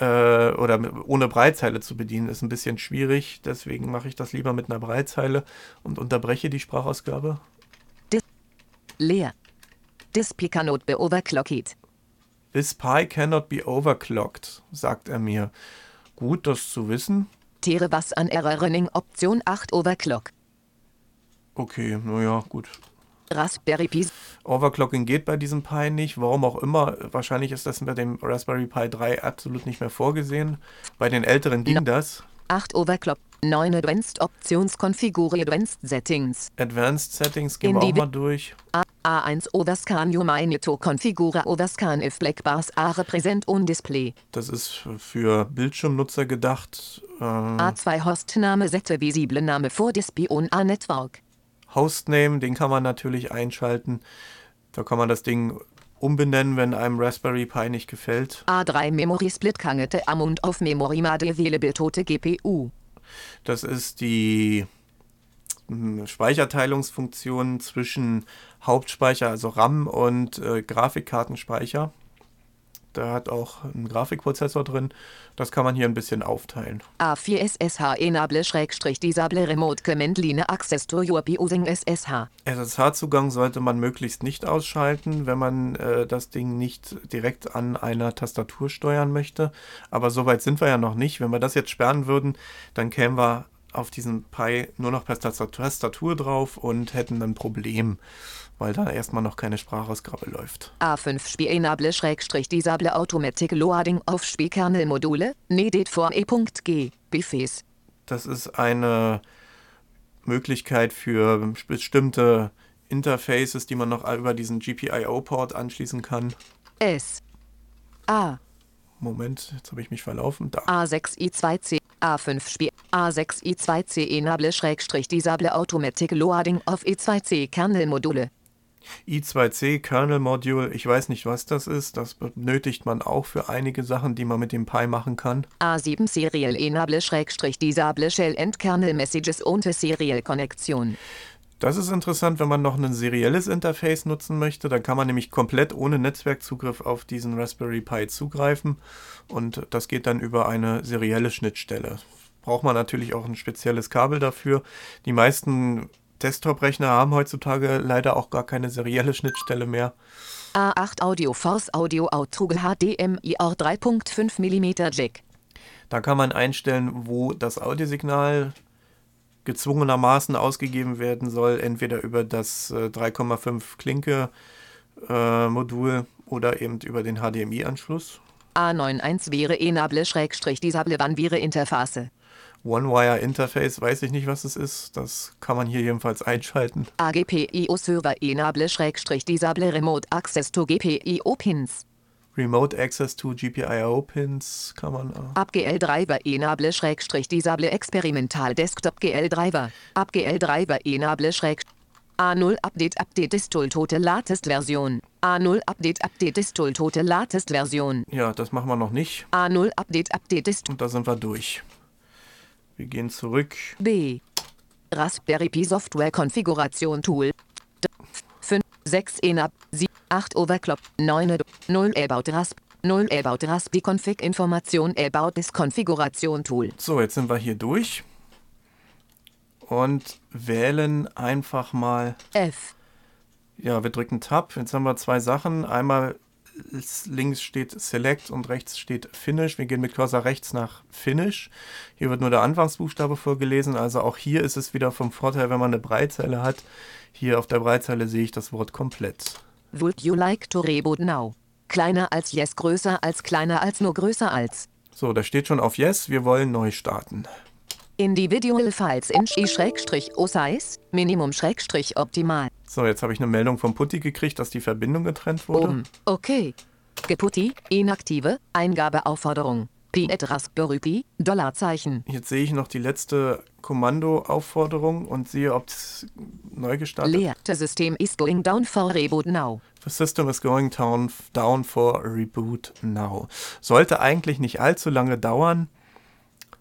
äh, oder ohne Breitzeile zu bedienen ist ein bisschen schwierig. Deswegen mache ich das lieber mit einer Breitzeile und unterbreche die Sprachausgabe. Leer. Display cannot be overclocked. This Pi cannot be overclocked, sagt er mir. Gut, das zu wissen. Tere was an Error Running Option 8 Overclock. Okay, naja, gut. Raspberry Pi Overclocking geht bei diesem Pi nicht, warum auch immer. Wahrscheinlich ist das bei dem Raspberry Pi 3 absolut nicht mehr vorgesehen. Bei den älteren ging das. 8 Overclock. 9 Advanced Options Configure Advanced Settings. Advanced Settings gehen wir auch mal durch. A A1 Overscan Humanito Configure Overscan if Black Bars are present on display. Das ist für Bildschirmnutzer gedacht. Äh, A2 Hostname Sette visible Name vor Display on A Network. Hostname, den kann man natürlich einschalten. Da kann man das Ding umbenennen, wenn einem Raspberry Pi nicht gefällt. A3 Memory Split Kangete Amount of Memory Made Available Tote GPU. Das ist die hm, Speicherteilungsfunktion zwischen Hauptspeicher, also RAM und äh, Grafikkartenspeicher. Da hat auch ein Grafikprozessor drin. Das kann man hier ein bisschen aufteilen. A4 SSH Enable Schrägstrich Disable Remote Command Line Access to your using SSH. SSH-Zugang sollte man möglichst nicht ausschalten, wenn man äh, das Ding nicht direkt an einer Tastatur steuern möchte. Aber so weit sind wir ja noch nicht. Wenn wir das jetzt sperren würden, dann kämen wir auf diesem Pi nur noch per Tastat- Tastatur drauf und hätten ein Problem, weil da erstmal noch keine Sprachausgabe läuft. A5 Spiel Enable Schrägstrich Disable Automatic Loading auf Spielkernelmodule. Needed for E.G. Buffets. Das ist eine Möglichkeit für bestimmte Interfaces, die man noch über diesen GPIO-Port anschließen kann. S. A. Moment, jetzt habe ich mich verlaufen. Da. A6i2C. A5 Spiel. A6i2C Enable Schrägstrich Disable Automatic Loading auf E2C Kernelmodule. I2c Kernel Module, ich weiß nicht, was das ist. Das benötigt man auch für einige Sachen, die man mit dem Pi machen kann. A7 Serial Enable Schrägstrich Disable Shell and Kernel Messages ohne Serial Konnektion. Das ist interessant, wenn man noch ein serielles Interface nutzen möchte. Dann kann man nämlich komplett ohne Netzwerkzugriff auf diesen Raspberry Pi zugreifen. Und das geht dann über eine serielle Schnittstelle. Braucht man natürlich auch ein spezielles Kabel dafür. Die meisten Desktop-Rechner haben heutzutage leider auch gar keine serielle Schnittstelle mehr. A8 Audio Force Audio Outruge HDMI or 3.5 mm Jack. Da kann man einstellen, wo das Audiosignal gezwungenermaßen ausgegeben werden soll, entweder über das äh, 3,5 Klinke äh, Modul oder eben über den HDMI-Anschluss. A91 wäre Enable Schrägstrich Disable Wann wäre Interface. One-Wire Interface, weiß ich nicht, was es ist. Das kann man hier jedenfalls einschalten. AGPIO Server Enable Schrägstrich Disable Remote Access to GPIO Pins. Remote Access to GPIO Pins kann man. Äh, AbGL Driver Enable Schrägstrich Disable Experimental Desktop GL Driver. AbGL Driver Enable Schräg A0 Update Update Distol Tote Latest Version. A0 Update Update Distol Tote Latest Version. ja, das machen wir noch nicht. A0 Update Update Distol Und da sind wir durch. Wir gehen zurück. B. Raspberry Pi Software Konfiguration Tool. 5, 6 Enab, 7, 8 Overclock, 9, 0 About Rasp, 0 About Raspi Config Information About this Konfiguration Tool. So, jetzt sind wir hier durch. Und wählen einfach mal F. Ja, wir drücken Tab. Jetzt haben wir zwei Sachen. Einmal links steht Select und rechts steht Finish. Wir gehen mit Cursor rechts nach Finish. Hier wird nur der Anfangsbuchstabe vorgelesen. Also auch hier ist es wieder vom Vorteil, wenn man eine Breitzeile hat. Hier auf der Breitzeile sehe ich das Wort komplett. Would you like to reboot now? Kleiner als yes, größer als kleiner als nur größer als. So, da steht schon auf Yes. Wir wollen neu starten. Individual Files in Sch-O Size, Minimum Schrägstrich optimal. So, jetzt habe ich eine Meldung vom Putti gekriegt, dass die Verbindung getrennt wurde. Oben. Okay. Geputti, inaktive, Eingabeaufforderung. Pi et Raspberry Pi, Dollarzeichen. Jetzt sehe ich noch die letzte Kommandoaufforderung und sehe, ob es neu gestartet Leer. The system is going down for reboot now. The system is going down, down for reboot now. Sollte eigentlich nicht allzu lange dauern,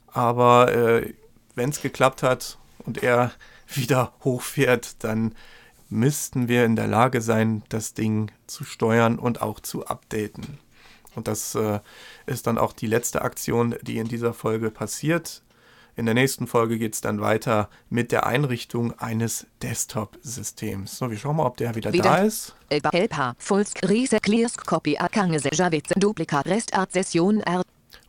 aber äh, wenn es geklappt hat und er [laughs] wieder hochfährt, dann müssten wir in der Lage sein, das Ding zu steuern und auch zu updaten. Und das äh, ist dann auch die letzte Aktion, die in dieser Folge passiert. In der nächsten Folge geht es dann weiter mit der Einrichtung eines Desktop-Systems. So, wir schauen mal, ob der wieder, Wieder. da ist.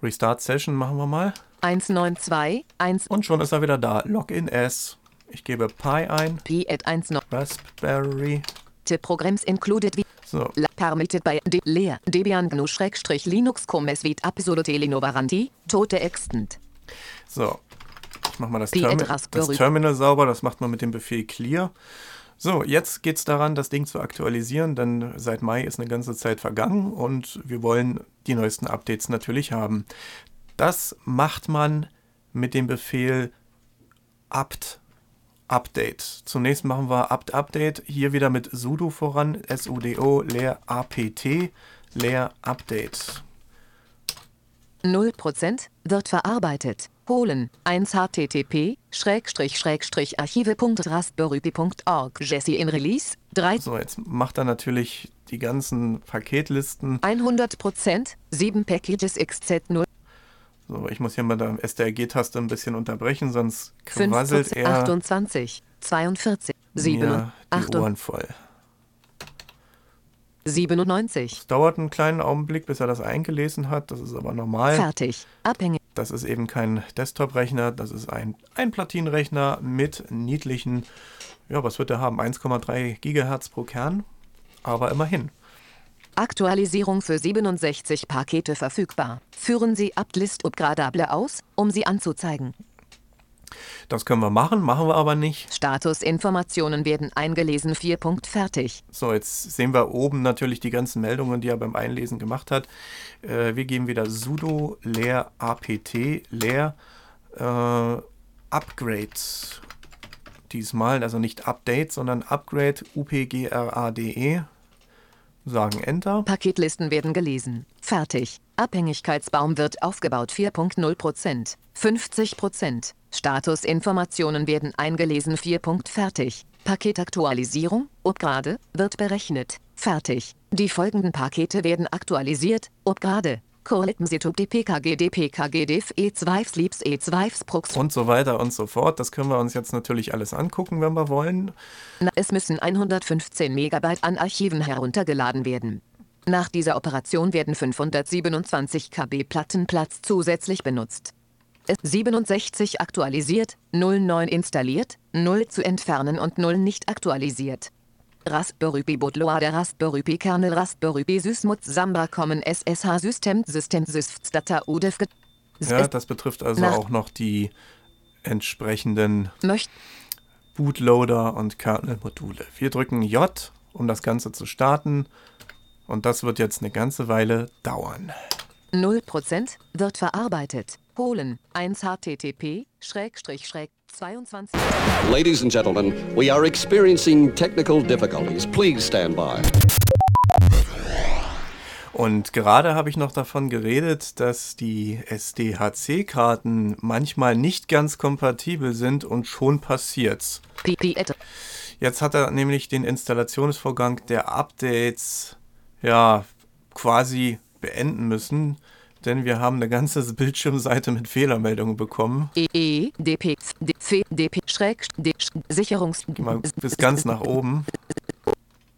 Restart Session machen wir mal. 192 1 Und schon ist er wieder da. Login S. Ich gebe Pi ein. P at 19 Raspberry. Tipp Programs included wie So, permitted by D leer Debian GNU Schrägstrich Linux Comes Vit Episode Telenovaranti Tote Extant so. Ich mache mal das, Pi Termi Raspberry. das Terminal sauber. Das macht man mit dem Befehl clear. So, jetzt geht es daran, das Ding zu aktualisieren, denn seit Mai ist eine ganze Zeit vergangen und wir wollen die neuesten Updates natürlich haben. Das macht man mit dem Befehl apt update. Zunächst machen wir apt update, hier wieder mit sudo voran, sudo leer apt leer update. 0% wird verarbeitet. Holen 1 http Schrägstrich Schrägstrich archive.raspberry.org Jesse in Release 3 So, jetzt macht er natürlich die ganzen Paketlisten. 100% 7 Packages XZ0 So, ich muss hier mal der STRG-Taste ein bisschen unterbrechen, sonst quasselt 5 er 28 42 7 mir die Ohren voll. 97 Es dauert einen kleinen Augenblick, bis er das eingelesen hat. Das ist aber normal. fertig abhängig Das ist eben kein Desktop-Rechner, das ist ein, ein Platinenrechner mit niedlichen, ja, was wird er haben? 1,3 Gigahertz pro Kern. Aber immerhin. Aktualisierung für 67 Pakete verfügbar. Führen Sie Ablist upgradable aus, um sie anzuzeigen. Das können wir machen, machen wir aber nicht. Statusinformationen werden eingelesen. 4. Punkt fertig. So, jetzt sehen wir oben natürlich die ganzen Meldungen, die er beim Einlesen gemacht hat. Äh, wir geben wieder sudo leer apt leer äh, upgrade. Diesmal, also nicht Update, sondern Upgrade upgrade. Sagen Enter. Paketlisten werden gelesen. Fertig. Abhängigkeitsbaum wird aufgebaut. 4.0%. 50%. Statusinformationen werden eingelesen. 4. Punkt fertig. Paketaktualisierung, Upgrade, wird berechnet. Fertig. Die folgenden Pakete werden aktualisiert. Upgrade. Correctmsitu dpkg dpkg def e2 sleeps e2 prox. Und so weiter und so fort. Das können wir uns jetzt natürlich alles angucken, wenn wir wollen. Es müssen 115 Megabyte an Archiven heruntergeladen werden. Nach dieser Operation werden 527 KB Plattenplatz zusätzlich benutzt. Es 67 aktualisiert, 09 installiert, 0 zu entfernen und 0 nicht aktualisiert. Raspberry Pi Bootloader der Raspberry Pi Kernel Raspberry Pi Sysmut Samba Common SSH System System Systs Data UDEF Ja, das betrifft also auch noch die entsprechenden möchte Bootloader und Kernel-Module. Wir drücken J, um das Ganze zu starten. Und das wird jetzt eine ganze Weile dauern. 0% wird verarbeitet. Holen 1 http Schrägstrich Schräg 22 Ladies and gentlemen, we are experiencing technical difficulties. Please stand by. Und gerade habe ich noch davon geredet, dass die SDHC-Karten manchmal nicht ganz kompatibel sind und schon passiert's. Jetzt hat er nämlich den Installationsvorgang der Updates ja quasi beenden müssen, denn wir haben eine ganze [laughs] Bildschirmseite mit Fehlermeldungen bekommen. e e dp d f dp Schräg d Sicherungs Mal bis ganz nach oben.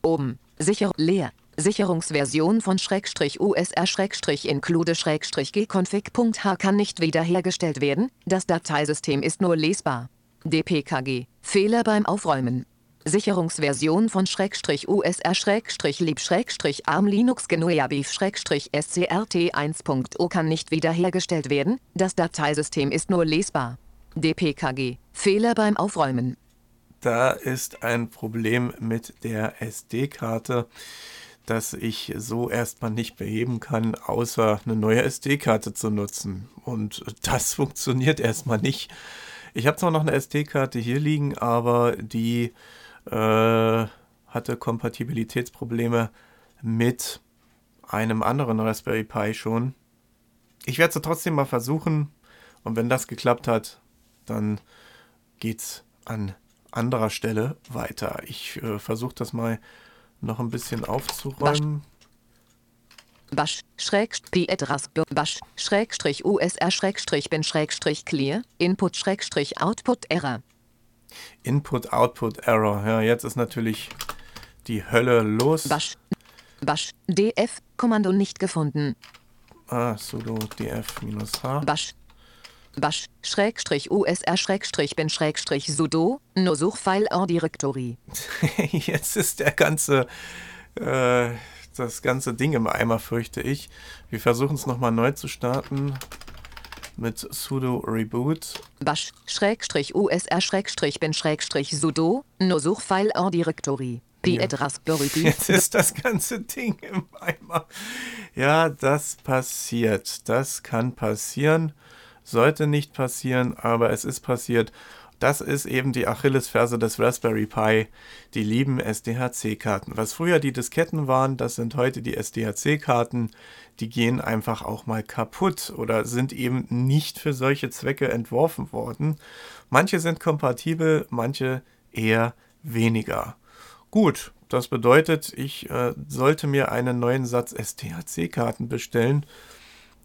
oben sicher leer Sicherungsversion von Schrägstrich USR Schrägstrich include Schrägstrich gconfig.h kann nicht wiederhergestellt werden. Das Dateisystem ist nur lesbar. dpkg Fehler beim Aufräumen. Sicherungsversion von Schrägstrich USR Schrägstrich Lieb Schrägstrich Arm Linux GNU Beef Schrägstrich SCRT 1.0 kann nicht wiederhergestellt werden. Das Dateisystem ist nur lesbar. dpkg Fehler beim Aufräumen. Da ist ein Problem mit der SD-Karte, das ich so erstmal nicht beheben kann, außer eine neue SD-Karte zu nutzen. Und das [laughs] funktioniert erstmal nicht. Ich habe zwar noch eine SD-Karte hier liegen, aber die äh, hatte Kompatibilitätsprobleme mit einem anderen Raspberry Pi schon. Ich werde es trotzdem mal versuchen und wenn das geklappt hat, dann geht's an anderer Stelle weiter. Ich äh, versuche das mal noch ein bisschen aufzuräumen. Bash, Schrägstrich, Bash, Schrägstrich, USR, Schrägstrich, bin, Schrägstrich, Clear, Input, Schrägstrich, Output, Error. Input, Output, Error. Ja, jetzt ist natürlich die Hölle los. Bash, Bash, DF, Kommando nicht gefunden. Ah, sudo df-h. Bash, Bash, Schrägstrich, USR, Schrägstrich, bin, Schrägstrich, sudo, no Suchfile or Directory. [laughs] jetzt ist der ganze, äh, das ganze Ding im Eimer, fürchte ich. Wir versuchen es nochmal neu zu starten mit sudo reboot. Bash, Schrägstrich, USR, Schrägstrich, bin, Schrägstrich, sudo, no Suchfile or Directory. Pi Ja. et Raspberry Pi. Jetzt ist das ganze Ding im Eimer. Ja, das passiert. Das kann passieren. Sollte nicht passieren, aber es ist passiert. Das ist eben die Achillesferse des Raspberry Pi. Die lieben SDHC-Karten. Was früher die Disketten waren, das sind heute die SDHC-Karten. Die gehen einfach auch mal kaputt oder sind eben nicht für solche Zwecke entworfen worden. Manche sind kompatibel, manche eher weniger. Gut, das bedeutet, ich äh, sollte mir einen neuen Satz STHC-Karten bestellen,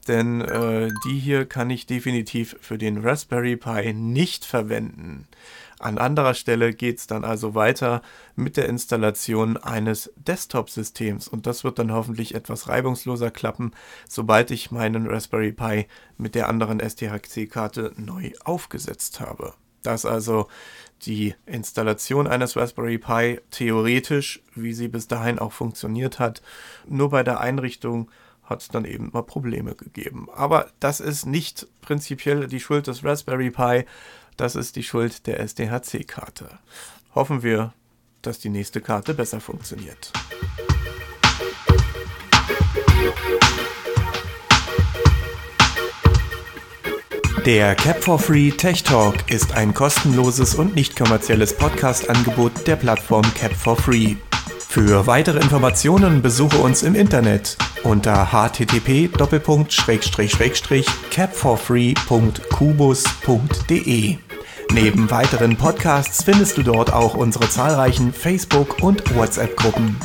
denn äh, die hier kann ich definitiv für den Raspberry Pi nicht verwenden. An anderer Stelle geht es dann also weiter mit der Installation eines Desktop-Systems und das wird dann hoffentlich etwas reibungsloser klappen, sobald ich meinen Raspberry Pi mit der anderen STHC-Karte neu aufgesetzt habe. Dass also die Installation eines Raspberry Pi theoretisch, wie sie bis dahin auch funktioniert hat, nur bei der Einrichtung hat es dann eben mal Probleme gegeben. Aber das ist nicht prinzipiell die Schuld des Raspberry Pi, das ist die Schuld der SDHC-Karte. Hoffen wir, dass die nächste Karte besser funktioniert. Der Cap for Free Tech Talk ist ein kostenloses und nicht kommerzielles Podcast-Angebot der Plattform Cap for Free. Für weitere Informationen besuche uns im Internet unter http://capforfree.kubus.de. Neben weiteren Podcasts findest du dort auch unsere zahlreichen Facebook- und WhatsApp-Gruppen.